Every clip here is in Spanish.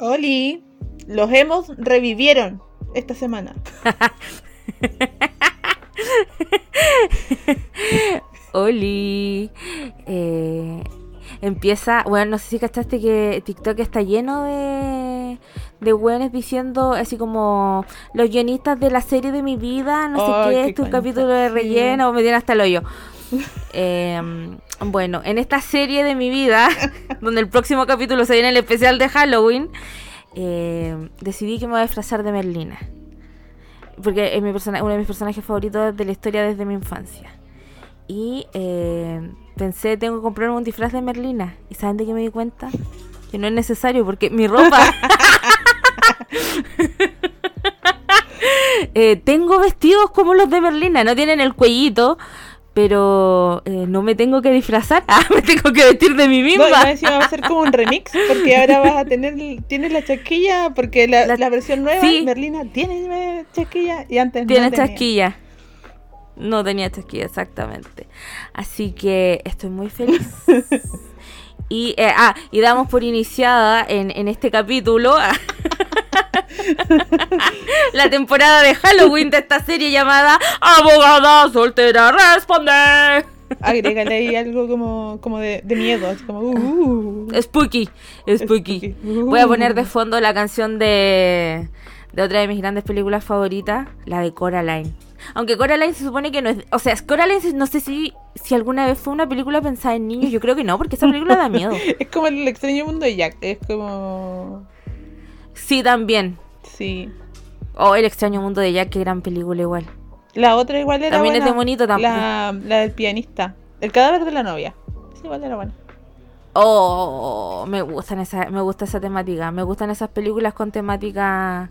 Oli, los hemos revivieron esta semana. Oli. Eh, empieza, bueno, no sé si cachaste que TikTok está lleno de, de weones diciendo así como los guionistas de la serie de mi vida, no sé qué, este es un capítulo de relleno, me dieron hasta el hoyo. Em, bueno, en esta serie de mi vida, donde el próximo capítulo se viene el especial de Halloween, em, decidí que me voy a disfrazar de Merlina. Porque es mi uno de mis personajes favoritos de la historia desde mi infancia. Y eh, pensé, tengo que comprarme un disfraz de Merlina. ¿Y saben de qué me di cuenta? Que no es necesario porque mi ropa... Eh, tengo vestidos como los de Merlina, no tienen el cuellito, pero eh, no me tengo que disfrazar, ah, me tengo que vestir de mí misma. No, va a ser como un remix, porque ahora vas a tener, tienes la chasquilla, porque la, la, versión nueva, Merlina, tiene chasquilla y antes tiene no chasquilla. No tenía chasquilla, exactamente. Así que estoy muy feliz. y, eh, ah, y damos por iniciada en, en este capítulo la temporada de Halloween de esta serie llamada Abogada Soltera Responde. Agrégale ahí algo como, como de, miedo, así como uh, uh. spooky, spooky. Voy a poner de fondo la canción de, de otra de mis grandes películas favoritas, la de Coraline. Aunque Coraline se supone que no es. O sea, Coraline no sé si, si alguna vez fue una película pensada en niños. Yo creo que no, porque esa película da miedo. es como el extraño mundo de Jack. Es como. Sí, también. Sí. Oh, El extraño mundo de Jack, qué gran película igual. La otra igual era También es de bonito tampoco. La, la, del pianista. El cadáver de la novia. Sí, igual era buena. Oh, me gustan esa, me gusta esa temática. Me gustan esas películas con temática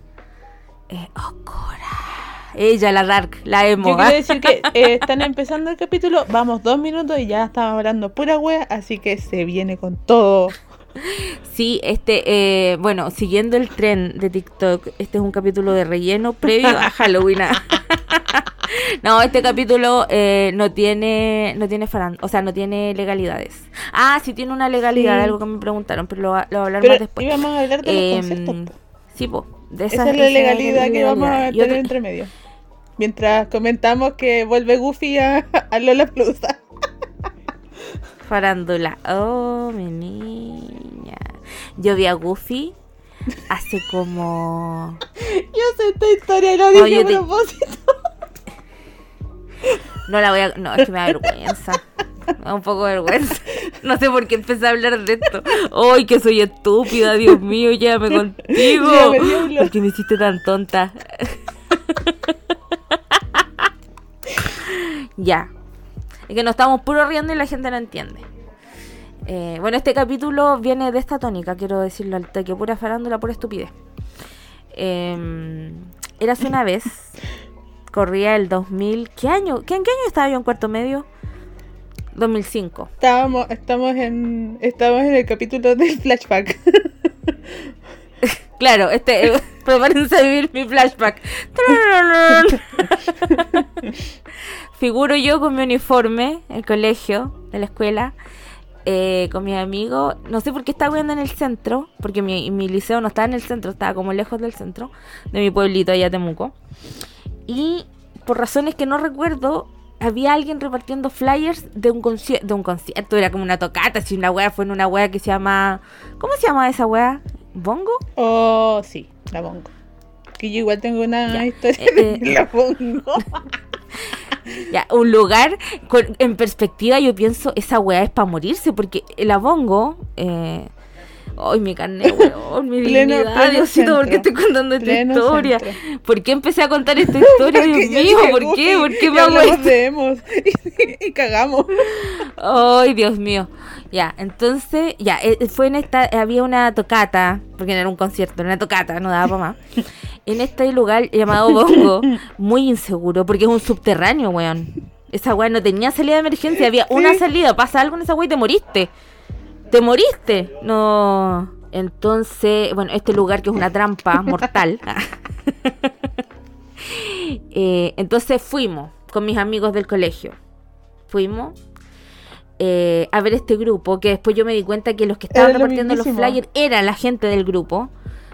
eh, oscura. Ella, la dark, la emo. Yo quiero decir que eh, están empezando el capítulo, vamos dos minutos y ya estamos hablando pura wea, así que se viene con todo. Sí, este, eh, bueno, siguiendo el tren de TikTok, este es un capítulo de relleno previo a Halloween. no, este capítulo eh, no tiene, no tiene o sea, no tiene legalidades. Ah, sí tiene una legalidad, algo que me preguntaron, pero lo, lo hablaremos después. Íbamos a hablar de los em, conceptos. Sí, po, de esa, es la legalidad que vamos a tener entre medio. Mientras comentamos que vuelve Goofy a, a Lola Plusa farándula. Oh, mi niña. Yo vi a Goofy hace como. Yo sé esta historia y lo dije a propósito. No la voy a. No, es que me da vergüenza. Me da un poco de vergüenza. No sé por qué empecé a hablar de esto. ¡Ay, que soy estúpida! Dios mío, llévame contigo. ¿Por qué me hiciste tan tonta? ya que nos estamos puro riendo y la gente no entiende. Eh, bueno, este capítulo viene de esta tónica, quiero decirlo al toque, pura farándula, pura estupidez. Eh, Eras una vez, corría el 2000, ¿qué año? ¿Qué, ¿En qué año estaba yo en cuarto medio? 2005. Estábamos, estamos en, estamos en el capítulo del flashback. claro, este, prepárense a vivir mi flashback. figuro yo con mi uniforme, el colegio, de la escuela, eh, con mi amigo. No sé por qué estaba viendo en el centro, porque mi, mi, liceo no estaba en el centro, estaba como lejos del centro, de mi pueblito allá Temuco. Y por razones que no recuerdo, había alguien repartiendo flyers de un, de un concierto, era como una tocata, si una wea fue en una wea que se llama... ¿Cómo se llama esa wea? ¿Bongo? Oh, sí, la bongo. Que yo igual tengo una historia eh, de eh, la bongo. Ya, un lugar en perspectiva, yo pienso, esa weá es para morirse, porque el abongo. Eh, Ay, mi carne, weón, mi dignidad, Diosito, ¿por qué estoy contando esta historia? ¿Por qué empecé a contar esta historia, Dios mío? ¿Por qué? ¿Por qué me hago esto? Y, y, cagamos. Ay, Dios mío. Ya, entonces, ya, eh, fue en esta, había una tocata, porque no era un concierto, era una tocata, no daba para más en este lugar llamado Bongo, muy inseguro, porque es un subterráneo, weón. Esa weón no tenía salida de emergencia, había una salida, pasa algo en esa weón y te moriste. Te moriste. No. Entonces, bueno, este lugar que es una trampa mortal. Eh, entonces fuimos con mis amigos del colegio. Fuimos eh, a ver este grupo, que después yo me di cuenta que los que estaban repartiendo los flyers eran la gente del grupo.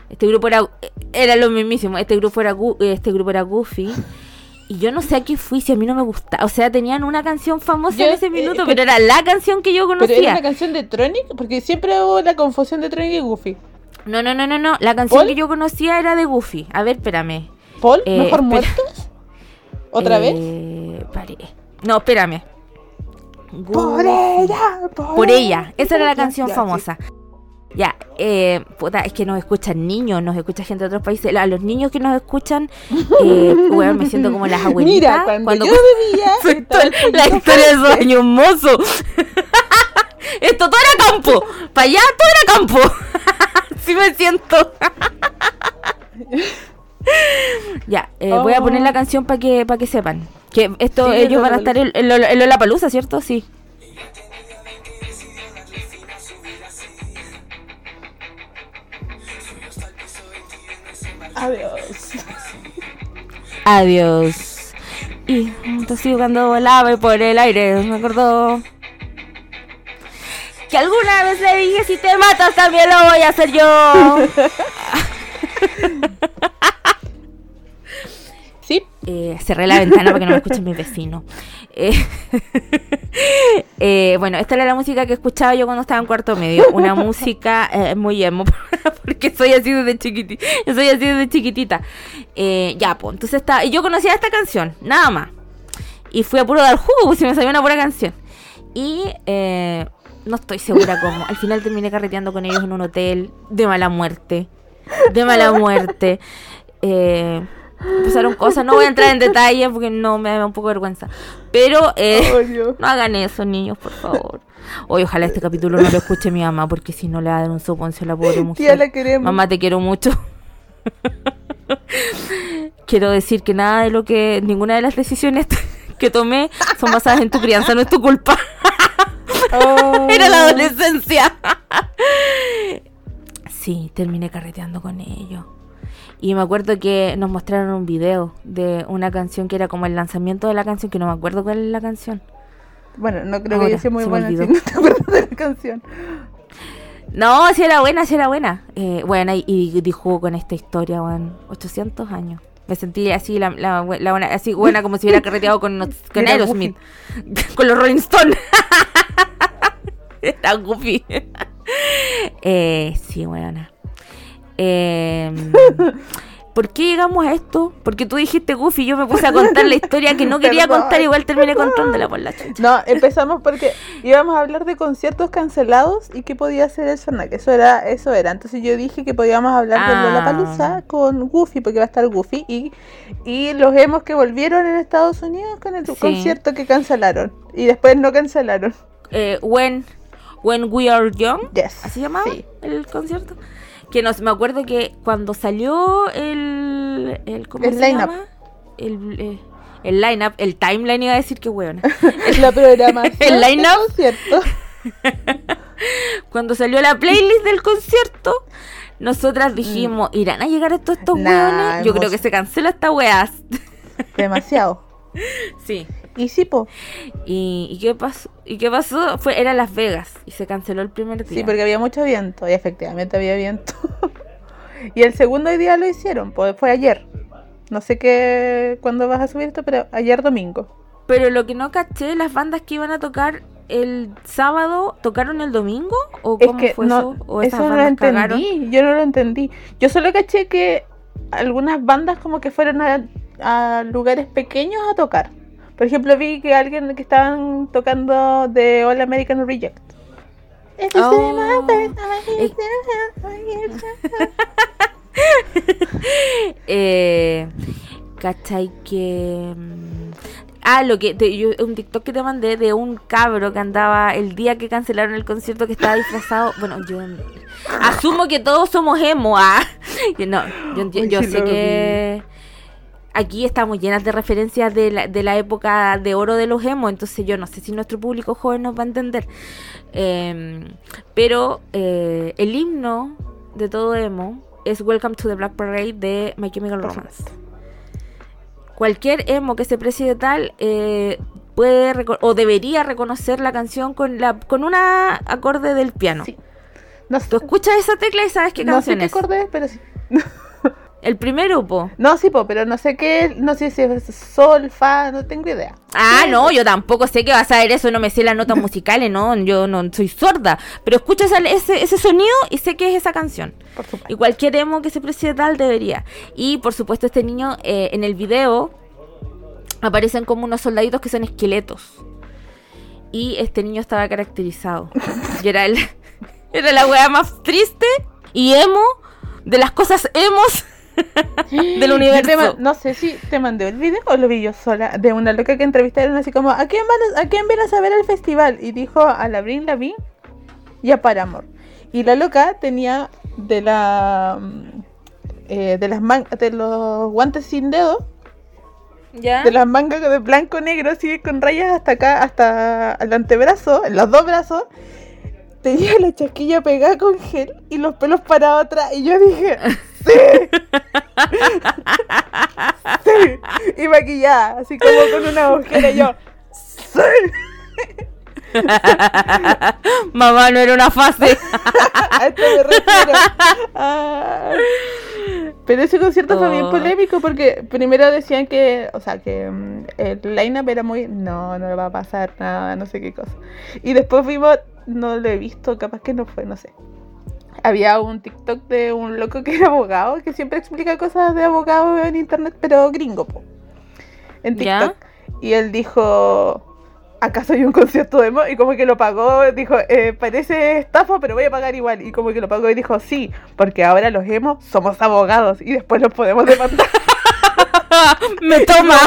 Este grupo era, era lo mismísimo. Este grupo era, este grupo era Goofy. Y yo no sé a qué fui, si a mí no me gustaba. O sea, tenían una canción famosa en ese eh, minuto, pero era la canción que yo conocía. ¿Pero era una canción de Tronic? Porque siempre hubo la confusión de Tronic y Goofy. No, no, no, no, no. La canción que yo conocía era de Goofy. A ver, espérame. ¿Paul? Eh, ¿Mejor muertos? ¿Otra eh, vez? No, espérame. Por ella, por, ella. Esa era la canción famosa. Ya, eh, puta, es que nos escuchan niños, nos escucha gente de otros países. A los niños que nos escuchan, eh, me siento como las abuelitas. Mira, cuando, yo vivía, la historia de esos años mozos. Esto todo era campo. Para allá todo era campo. Así me siento. ya, eh, voy a poner la oh. canción para que, para que sepan. Que esto ellos van a estar en, en, en la palusa, ¿cierto? Sí. Adiós. Adiós. Y entonces cuando volaba por el aire, me acordó que alguna vez le dije si te matas también lo voy a hacer yo. Eh, cerré la ventana para que no me escuchen mis vecinos. Eh, eh, bueno, esta era la música que escuchaba yo cuando estaba en cuarto medio. Una música eh, muy emo, porque soy así desde chiquitita. Soy así desde chiquitita. ya, pues, entonces está. Y yo conocía esta canción, nada más. Y fui a puro dar jugo, pues se me salió una pura canción. Y no estoy segura cómo. Al final terminé carreteando con ellos en un hotel de mala muerte. De mala muerte. Eh Pasaron cosas, no voy a entrar en detalle porque no me da un poco de vergüenza. Pero eh, no hagan eso, niños, por favor. Hoy ojalá este capítulo no lo escuche mi mamá porque si no le va a dar un soponcio a la pobre mujer. la queremos. Mamá, te quiero mucho. Quiero decir que nada de lo que, ninguna de las decisiones que tomé son basadas en tu crianza, no es tu culpa. Era la adolescencia. sí, terminé carreteando con ellos. Y me acuerdo que nos mostraron un video de una canción que era como el lanzamiento de la canción, que no me acuerdo cuál es la canción. Bueno, no creo que sido muy buena si no te acuerdas de la canción. No, si era buena, si era buena. Eh, buena y, y, dijo con esta historia, bueno, 800 años. Me sentí así, la, la, buena, así buena como si hubiera carreteado con, con Aerosmith. con los Rolling Stones. Está goofy. eh, sí, buena. Eh, ¿Por qué llegamos a esto? Porque tú dijiste Goofy y yo me puse a contar la historia que no quería contar, igual terminé contándola por la chucha. No, empezamos porque íbamos a hablar de conciertos cancelados y qué podía hacer el que Eso era, eso era. Entonces yo dije que podíamos hablar de la palusa ah. con Goofy, porque va a estar Goofy, y, y los hemos que volvieron en Estados Unidos con el concierto que cancelaron. Y después no cancelaron. Eh, when, when We Are Young, ¿así llamaba el concierto? Que nos, me acuerdo que cuando salió el. el ¿Cómo se llama? El, eh, el line-up, el timeline iba a decir que weón. la programación. el line-up. cuando salió la playlist del concierto, nosotras dijimos, mm. ¿irán a llegar estos estos nah, Yo creo que se cancela esta weá. Demasiado. sí. Y sí, po. ¿Y, qué pasó? ¿Y qué pasó? Fue, era Las Vegas y se canceló el primer día. Sí, porque había mucho viento y efectivamente había viento. y el segundo día lo hicieron, pues fue ayer. No sé qué cuándo vas a subir esto, pero ayer domingo. Pero lo que no caché, las bandas que iban a tocar el sábado, ¿tocaron el domingo? ¿O cómo fue eso? ¿O eso no lo entendí, yo no lo entendí. Yo solo caché que algunas bandas como que fueron a lugares pequeños a tocar. Por ejemplo, vi que alguien que estaban tocando de All American Reject. Oh. eh, ¿Cachai que... Mm, ah, lo que un TikTok que te mandé de un cabro que andaba el día que cancelaron el concierto que estaba disfrazado. Bueno, yo asumo que todos somos emo. Ah. No, yo, yo sé que aquí estamos llenas de referencias de la, de la época de oro de los emo, entonces yo no sé si nuestro público joven nos va a entender. Em, pero eh, el himno de todo emo es Welcome to the Black Parade de My Chemical Romance. Cualquier emo que se precie tal eh, puede o debería reconocer la canción con la con una acorde del piano. No, Tú escuchas esa tecla y sabes qué no sé canción qué es. acorde pero sí. El primero, po. No, sí, po, pero no sé qué, no sé si es sol, fa, no tengo idea. Ah, no, yo tampoco sé que vas a ver eso, no me sé las notas musicales, no, yo no soy sorda. Pero escucho esa- ese, ese sonido y sé que es esa canción. Por supuesto. Y cualquier emo que se precie tal debería. Y por supuesto, este niño eh, en el video aparecen como unos soldaditos que son esqueletos. Y este niño estaba caracterizado. Y era el, era la wea más triste y emo de las cosas emos del universo. no sé si te mandé el video o lo vi yo sola de una loca que entrevistaron así como ¿a quién van a, a quién vienes a ver al festival? Y dijo a la Brin Lavigne y a Paramore. Y la loca tenía de la mm, eh, de las man- de los guantes sin dedo, ¿Ya? de las mangas de blanco negro así con rayas hasta acá, hasta el antebrazo, en los dos brazos. Tenía la chasquilla pegada con gel y los pelos parados atrás. Y yo dije, ¡Sí! ¡Sí! Y maquillada, así como con una ojera. Y yo, ¡Sí! Mamá, no era una fase. A esto me refiero. Ah. Pero ese concierto fue bien Oh. polémico porque primero decían que, o sea, que mm, el line-up era muy, no, no le va a pasar nada, no sé qué cosa. Y después vimos, no lo he visto, capaz que no fue, no sé. Había un TikTok de un loco que era abogado, que siempre explica cosas de abogado en internet, pero gringo, po. En ¿Ya? TikTok. Y él dijo, ¿acaso hay un concierto de emo? Y como que lo pagó, dijo, eh, parece estafa, pero voy a pagar igual. Y como que lo pagó y dijo, sí, porque ahora los emos somos abogados y después los podemos demandar. Me toma.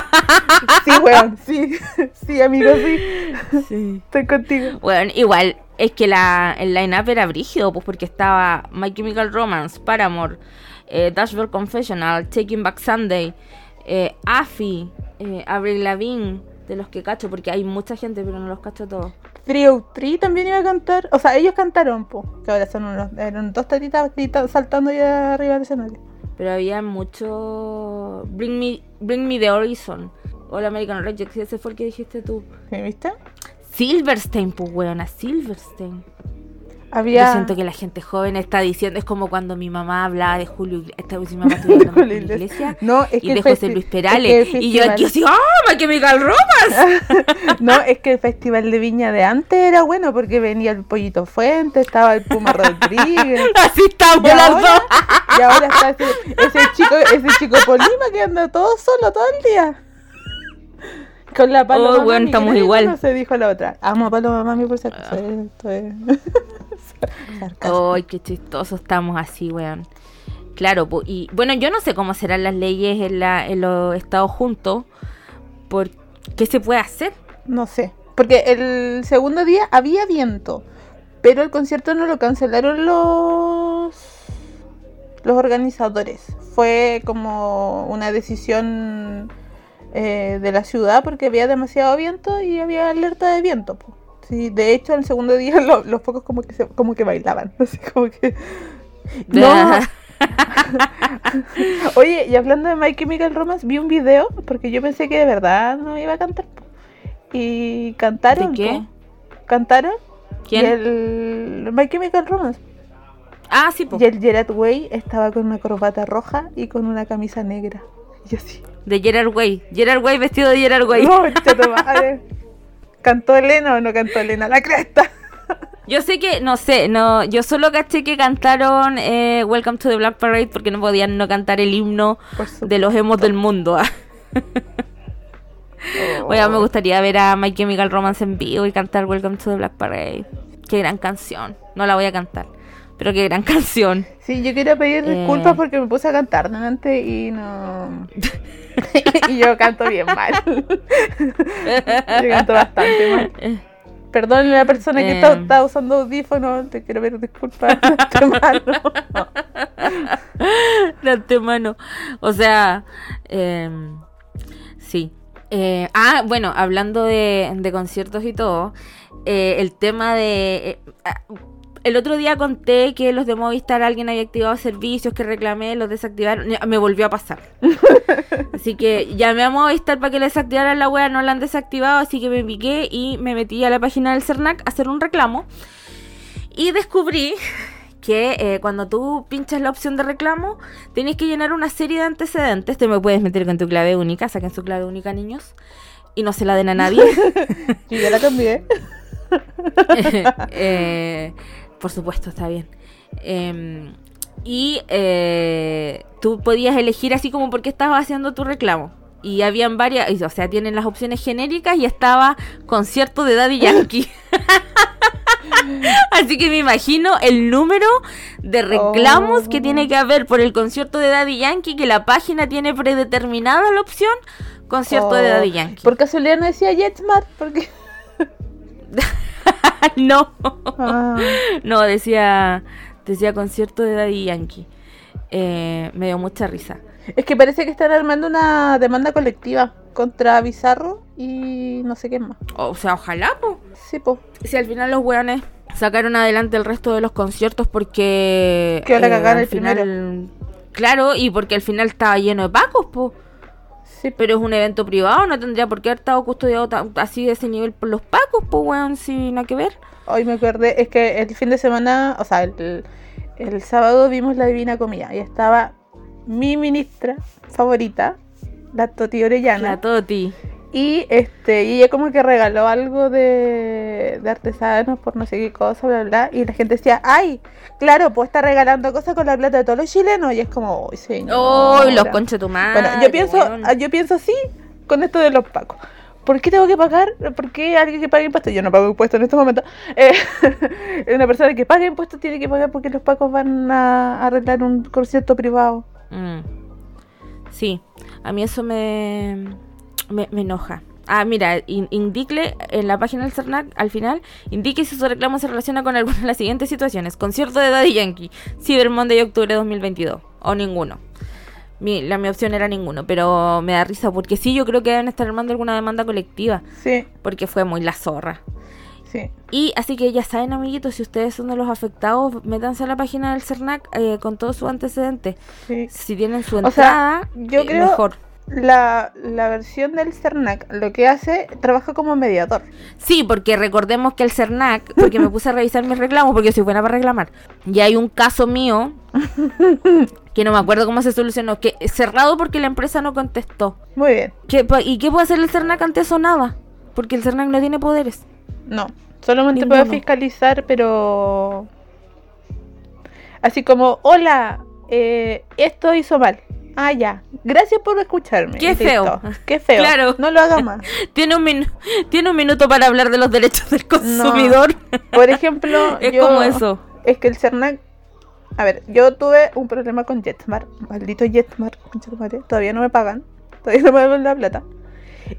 sí, weón, sí, sí, amigo, sí, Sí. estoy contigo. Bueno, igual es que la, el line-up era brígido, pues porque estaba My Chemical Romance, Paramore, eh, Dashboard Confessional, Taking Back Sunday, eh, Afi, eh, Avril Lavigne, de los que cacho, porque hay mucha gente, pero no los cacho todos. 303 también iba a cantar, o sea, ellos cantaron, po, que ahora son unos, eran dos tatitas saltando ya arriba del escenario. Pero había mucho. Bring Me, Bring Me the Horizon. O el American Rejects, ese fue el que dijiste tú. ¿Me viste? Silverstein, pues weona, Silverstein. Había... Yo siento que la gente joven está diciendo, es como cuando mi mamá hablaba de Julio Iglesias, esta mi mamá hablando de Iglesias, No, es y que de José Luis es Perales, que y yo aquí así, ¡ah, My Chemical Romance! No, es que el festival de Viña de antes era bueno porque venía el Pollito Fuente, estaba el Puma Rodríguez. Así estamos Y las ahora, dos. y ahora está ese, ese chico, ese chico Polima que anda todo solo todo el día. Con la paloma. Oh, bueno, estamos igual. No se dijo la otra. Amo a Paloma Mami por. Esto es. sarcasmo. ¡Ay, qué chistoso estamos así, weón! Claro, y bueno, yo no sé cómo serán las leyes en, la, en los Estados Juntos, por qué se puede hacer. No sé. Porque el segundo día había viento. Pero el concierto no lo cancelaron los. los organizadores. Fue como una decisión eh, de la ciudad porque había demasiado viento y había alerta de viento. po. Sí, de hecho, el segundo día lo- los focos como que se- como que bailaban. Así como que. No. Oye, y hablando de My Chemical Romance, vi un video porque yo pensé que de verdad no iba a cantar. po. Y cantaron. ¿De qué? po. Cantaron. ¿Quién? Y el My Chemical Romance. Ah, sí, po. Y el Gerard Way estaba con una corbata roja y con una camisa negra. Y yo así. de Gerard Way. Gerard Way vestido de Gerard Way. No, chato madre. ¿Cantó Elena o no cantó Elena? La cresta. Yo sé que, no sé, no, yo solo caché que cantaron eh, Welcome to the Black Parade porque no podían no cantar el himno de los emos del mundo. ah. Oiga, me gustaría ver a My Chemical Romance en vivo y cantar Welcome to the Black Parade. Qué gran canción. No la voy a cantar, pero qué gran canción. Sí, yo quería pedir Eh. disculpas porque me puse a cantar delante y no. y yo canto bien mal. yo canto bastante mal. Perdón a la persona que está, Eh. está usando audífonos, te quiero pedir disculpas de antemano. de antemano. O sea, em, sí. Eh, ah, bueno, hablando de, de conciertos y todo, eh, el tema de... eh, el otro día conté que los de Movistar alguien había activado servicios que reclamé, los desactivaron. Me volvió a pasar. Así que llamé a Movistar para que le desactivaran la wea, no la han desactivado, así que me piqué y me metí a la página del CERNAC a hacer un reclamo. Y descubrí que eh, cuando tú pinchas la opción de reclamo, tienes que llenar una serie de antecedentes. Te me puedes meter con tu clave única, saquen su clave única, niños, y no se la den a nadie. y ya la cambié. Eh, por supuesto, está bien. Em, y eh, tú podías elegir así como por qué estabas haciendo tu reclamo. Y habían varias, o sea, tienen las opciones genéricas y estaba concierto de Daddy Yankee. Así que me imagino el número de reclamos que tiene que haber por el concierto de Daddy Yankee, que la página tiene predeterminada la opción concierto de Daddy oh, Yankee. ¿Por casualidad no decía JetSmart? Porque... no. Ah. No, decía, decía concierto de Daddy Yankee. Eh, me dio mucha risa. Es que parece que están armando una demanda colectiva contra Bizarro y no sé qué más. O sea, ojalá, po. Sí, po. Si al final los weones sacaron adelante el resto de los conciertos porque... Que ahora eh, el final, Claro, y porque al final estaba lleno de pacos, po. Sí. Pero es un evento privado, no tendría por qué haber estado custodiado así de ese nivel por los pacos, pues weón, sin nada que ver. Hoy me acordé, es que el fin de semana, o sea, el, el sábado vimos la Divina Comida y estaba mi ministra favorita, la Toti Orellana. La Toti. Y este, y ella como que regaló algo de, de artesanos por no sé qué cosa, bla, bla, y la gente decía, ay, claro, pues está regalando cosas con la plata de todos los chilenos, y es como, uy, señor. ¡Uy, los conches tu madre! Bueno, yo pienso, yo pienso así con esto de los pacos. ¿Por qué tengo que pagar? ¿Por qué alguien que pague impuestos? Yo no pago impuestos en estos momentos. Eh, una persona que pague impuestos tiene que pagar porque los pacos van a arreglar un concierto privado. Mm. Sí, a mí eso me, me, enoja. Ah, mira, indique en la página del CERNAC, al final, indique si su reclamo se relaciona con alguna de las siguientes situaciones. Concierto de Daddy Yankee, Cyber Monday octubre de 2022. O ninguno. Mi, la, mi opción era ninguno, pero me da risa porque sí, yo creo que deben estar armando alguna demanda colectiva. Sí. Porque fue muy la zorra. Y así que ya saben, amiguitos, si ustedes son de los afectados, métanse a la página del CERNAC eh, con todo su antecedente. Si tienen su entrada, yo eh, creo mejor. La, la versión del CERNAC lo que hace, trabaja como mediador. Sí, porque recordemos que el CERNAC, porque me puse a revisar mis reclamos, porque soy buena para reclamar. Y hay un caso mío que no me acuerdo cómo se solucionó, que cerrado porque la empresa no contestó. Muy bien. ¿Y qué puede hacer el CERNAC ante eso? Nada. Porque el CERNAC no tiene poderes. No, solamente puedo fiscalizar, pero... Así como, hola, eh, esto hizo mal. Ah, ya. Gracias por escucharme. Qué feo. Qué feo. Claro. No lo haga más. tiene, un tiene un minuto para hablar de los derechos del consumidor. Por ejemplo, es como eso. Es que el CERNAC. A ver, yo tuve un problema con JetSmart. Maldito JetSmart. Todavía no me pagan. Todavía no me dan la plata.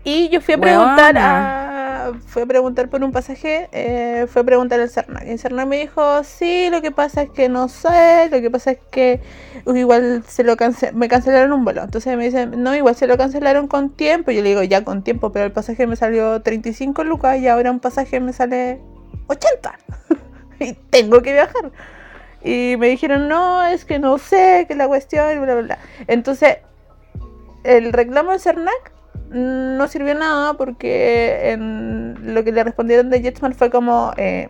Y yo fui a preguntar a, fui a preguntar por un pasaje, eh, fui a preguntar al Cernac. Y el Cernac me dijo, sí, lo que pasa es que no sé, lo que pasa es que igual se lo me cancelaron un vuelo. Entonces me dicen, no, igual se lo cancelaron con tiempo. Y yo le digo, ya con tiempo, pero el pasaje me salió 35 lucas y ahora un pasaje me sale 80. y tengo que viajar. Y me dijeron, no, es que no sé, que la cuestión, y bla, bla, bla. Entonces, el reclamo del CERNAC no sirvió nada porque lo que le respondieron de Jetsman fue como eh,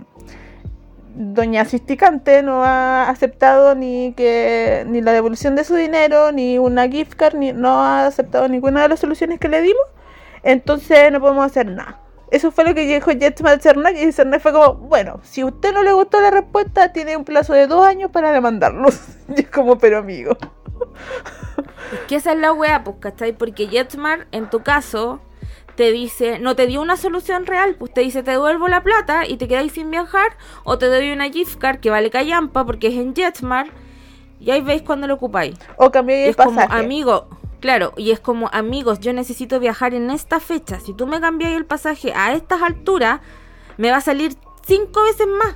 Doña Asisticante no ha aceptado ni que ni la devolución de su dinero, ni una gift card, ni no ha aceptado ninguna de las soluciones que le dimos, entonces no podemos hacer nada. Eso fue lo que dijo Jetsman al Cernac y Cernac fue como, bueno, si a usted no le gustó la respuesta, tiene un plazo de dos años para demandarlos. Y es como, pero amigo. Es que esa es la weá, pues, ¿cachai? Porque Jetmar, en tu caso, te dice, no te dio una solución real, pues te dice, te devuelvo la plata y te quedáis sin viajar, o te doy una gift card que vale callampa porque es en Jetmar, y ahí veis cuando lo ocupáis. O cambiáis el pasaje. Como, amigo, claro, y es como, amigos, yo necesito viajar en esta fecha, si tú me cambiáis el pasaje a estas alturas, me va a salir cinco veces más.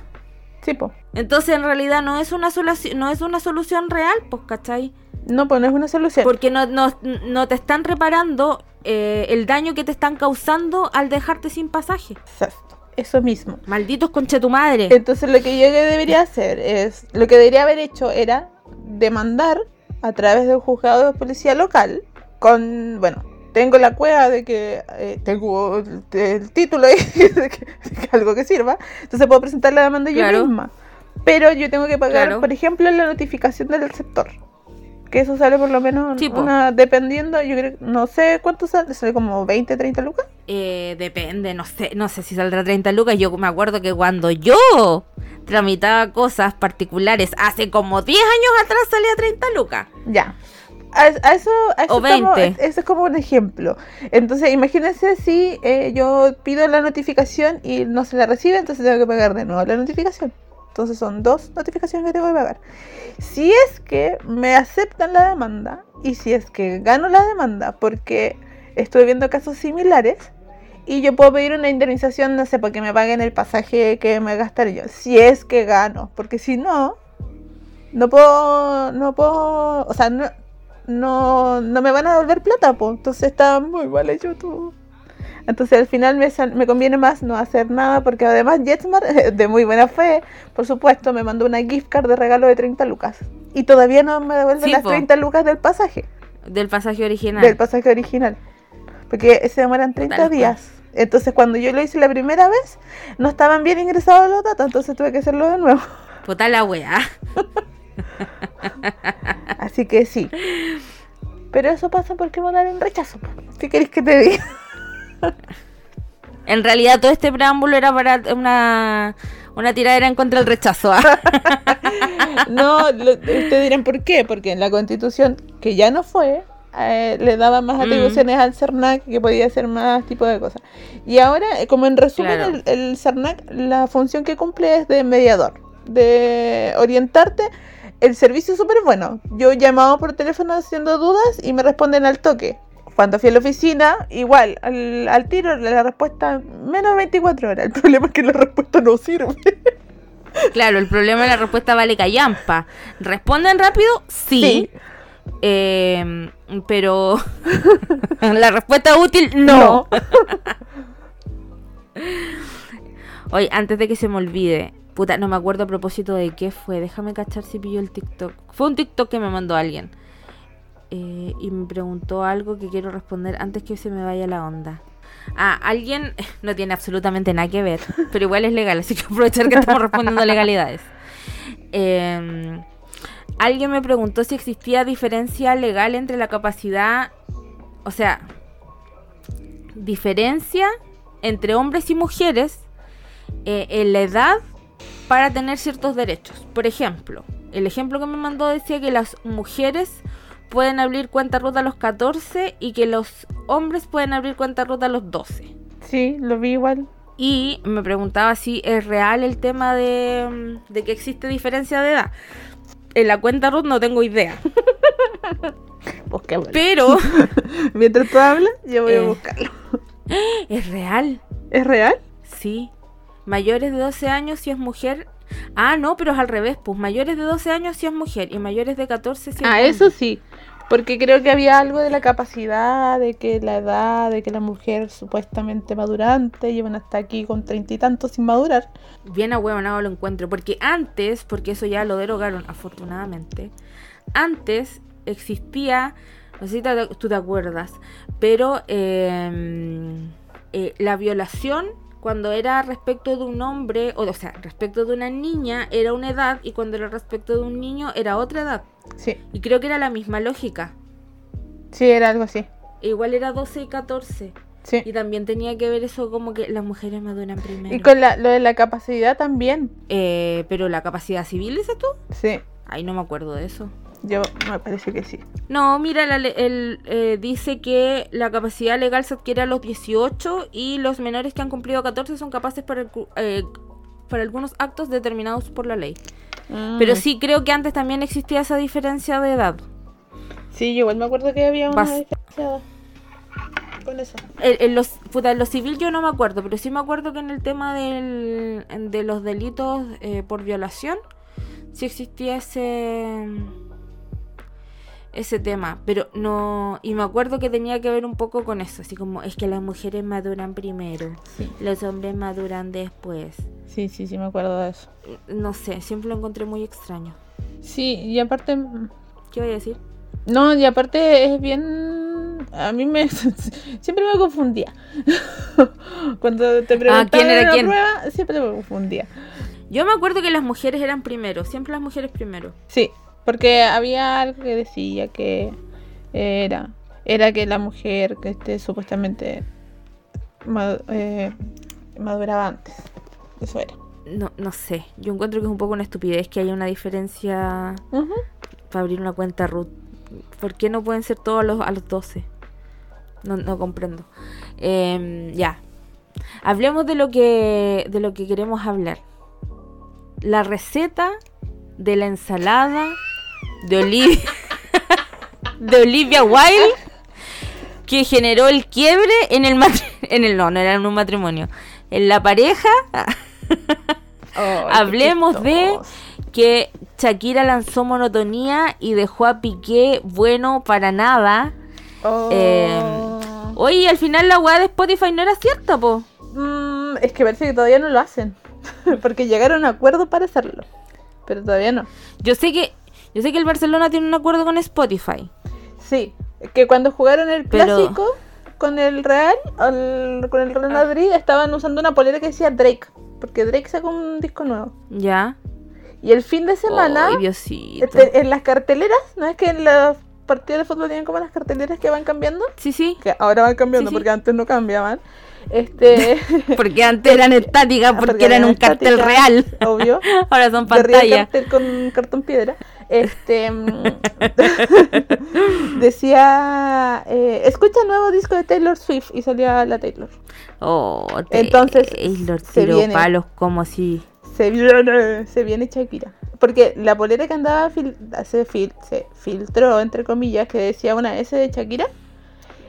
Sí, pues. Entonces, en realidad, no es una, solución, no es una solución real, pues, ¿cachai? No, pues no es una solución. Porque no, no, te están reparando eh, el daño que te están causando al dejarte sin pasaje. Exacto. Eso mismo. Malditos conche tu madre. Entonces lo que yo debería hacer es, lo que debería haber hecho era demandar a través de un juzgado de policía local con, bueno, tengo la cueva de que eh, tengo el, título de que, algo que sirva, entonces puedo presentar la demanda yo misma. Pero yo tengo que pagar, Claro. por ejemplo, la notificación del sector. Que eso sale por lo menos, Sí, una, dependiendo, yo creo, no sé cuánto sale, sale como 20, 30 lucas. Eh, depende, no sé, no sé si saldrá 30 lucas. Yo me acuerdo que cuando yo tramitaba cosas particulares hace como 10 años atrás salía 30 lucas. Ya. A, a eso, a eso O 20. estamos- eso es como un ejemplo. Entonces, imagínense si eh, yo pido la notificación y no se la recibe, entonces tengo que pagar de nuevo la notificación. Entonces son dos notificaciones que tengo que pagar. Si es que me aceptan la demanda y si es que gano la demanda, porque estoy viendo casos similares, y yo puedo pedir una indemnización, no sé, porque me paguen el pasaje que me gastaré yo. Si es que gano, porque si no, no puedo, no puedo, o sea, no, no, no me van a devolver plata, pues. Entonces está muy mal hecho todo. Entonces al final me, sal- me conviene más no hacer nada porque además Jetsmart, de muy buena fe, por supuesto, me mandó una gift card de regalo de 30 lucas. Y todavía no me devuelven Sí, las po. 30 lucas del pasaje, Del pasaje original. del pasaje original. Porque se demoran 30 Puta, días. Entonces cuando yo lo hice la primera vez, no estaban bien ingresados los datos, entonces tuve que hacerlo de nuevo. Puta la weá. Así que sí. Pero eso pasa porque me dan un rechazo. ¿Qué queréis que te diga? En realidad todo este preámbulo era para una, una tiradera en contra del rechazo. ¿ah? No, ustedes dirán por qué. Porque en la constitución, que ya no fue, eh, le daba más Mm. atribuciones al CERNAC, que podía hacer más tipo de cosas. Y ahora, eh, como en resumen, Claro. el, el CERNAC, la función que cumple es de mediador, de orientarte. El servicio es súper bueno. Yo he llamado por teléfono haciendo dudas y me responden al toque. Cuando fui a la oficina, igual, al, al tiro, la respuesta menos de 24 horas. El problema es que la respuesta no sirve. Claro, el problema de la respuesta vale callampa. ¿Responden rápido? Sí. Sí. Eh, pero la respuesta útil, no. Oye, antes de que se me olvide, puta, no me acuerdo a propósito de qué fue. Déjame cachar si pilló el TikTok. Fue un TikTok que me mandó alguien. Eh, y me preguntó algo que quiero responder antes que se me vaya la onda. Ah, alguien no tiene absolutamente nada que ver, pero igual es legal, así que aprovechar que estamos respondiendo legalidades. Eh, alguien me preguntó si existía diferencia legal entre la capacidad, o sea, diferencia entre hombres y mujeres eh, en la edad para tener ciertos derechos. Por ejemplo, el ejemplo que me mandó decía que las mujeres pueden abrir cuenta ruta a los 14 y que los hombres pueden abrir cuenta ruta a los 12. Sí, lo vi igual. Y me preguntaba si es real el tema de, de que existe diferencia de edad. En la cuenta Ruth no tengo idea. Pues qué bueno. Pero Mientras tú hablas, yo voy a Eh. buscarlo. es real. ¿Es real? Sí. Mayores de 12 años si es mujer. Ah, no, pero es al revés. Pues mayores de 12 años si es mujer y mayores de 14 si es Ah, hombre. eso sí. Porque creo que había algo de la capacidad, de que la edad, de que la mujer supuestamente madurante llevan hasta aquí con treinta y tantos sin madurar. Bien ahueonado lo encuentro. Porque antes, porque eso ya lo derogaron afortunadamente, antes existía, no sé si te- tú te acuerdas, pero eh, eh, la violación cuando era respecto de un hombre, o, o sea, respecto de una niña era una edad y cuando era respecto de un niño era otra edad. Sí, Y creo que era la misma lógica. sí, era algo así. Igual era 12 y 14. Sí. Y también tenía que ver eso como que las mujeres maduran primero. Y con la, lo de la capacidad también. Eh, pero la capacidad civil, ¿dices tú? Sí, Ay, no me acuerdo de eso. Yo me parece que sí. No, mira, la el, eh, dice que la capacidad legal se adquiere a los 18 y los menores que han cumplido 14 son capaces para, el eh, para algunos actos determinados por la ley. Pero Mm. sí creo que antes también existía esa diferencia de edad. Sí, yo igual me acuerdo que había una Bas- diferencia con eso. En, en los, puta, en lo civil yo no me acuerdo, pero sí me acuerdo que en el tema del, de los delitos eh, por violación sí existía ese ese tema, pero no y me acuerdo que tenía que ver un poco con eso, así como es que las mujeres maduran primero, Sí, los hombres maduran después. sí, sí, sí, me acuerdo de eso. No sé, siempre lo encontré muy extraño. Sí, y aparte ¿Qué voy a decir? No, y aparte es bien. A mí me. siempre me confundía. Cuando te preguntaban ¿quién era en la quién? prueba, siempre me confundía. Yo me acuerdo que las mujeres eran primero, siempre las mujeres primero. Sí, porque había algo que decía que era era que la mujer que este, supuestamente ma- eh, maduraba antes. Eso era. No, no sé, yo encuentro que es un poco una estupidez que haya una diferencia para abrir una cuenta root. ¿Por qué no pueden ser todos a los, a los 12? No, no comprendo. Em, ya. Hablemos de lo que de lo que queremos hablar. La receta de la ensalada de Olivia de Olivia Wilde que generó el quiebre en el en el no, no era en un matrimonio, en la pareja. Hablemos de que Shakira lanzó monotonía y dejó a Piqué bueno para nada. Oh. Eh, Oye, al final la weá de Spotify no era cierta, po. Mm, es que parece que todavía no lo hacen. Porque llegaron a acuerdo para hacerlo. Pero todavía no. Yo sé que yo sé que el Barcelona tiene un acuerdo con Spotify. Sí, que cuando jugaron el Pero- clásico con el Real, al- con el Real Madrid, estaban usando una polera que decía Drake. Porque Drake sacó un disco nuevo. ¿Ya? Y el fin de semana, Diosito. este, en las carteleras, ¿no es que en los partidos de fútbol tienen como las carteleras que van cambiando? Sí, sí. Que ahora van cambiando Sí, sí. porque antes no cambiaban. Este. Porque antes eran estáticas, porque, porque eran eran un cartel real. Obvio. Ahora son de arriba el pantalla. cartel con cartón piedra. Este mm, decía eh, escucha el nuevo disco de Taylor Swift y salía la Taylor. Oh, Entonces, Taylor se viene. palos como si. Se viene, se viene Shakira. Porque la polera que andaba fil- se, fil- se filtró, entre comillas, que decía una S de Shakira,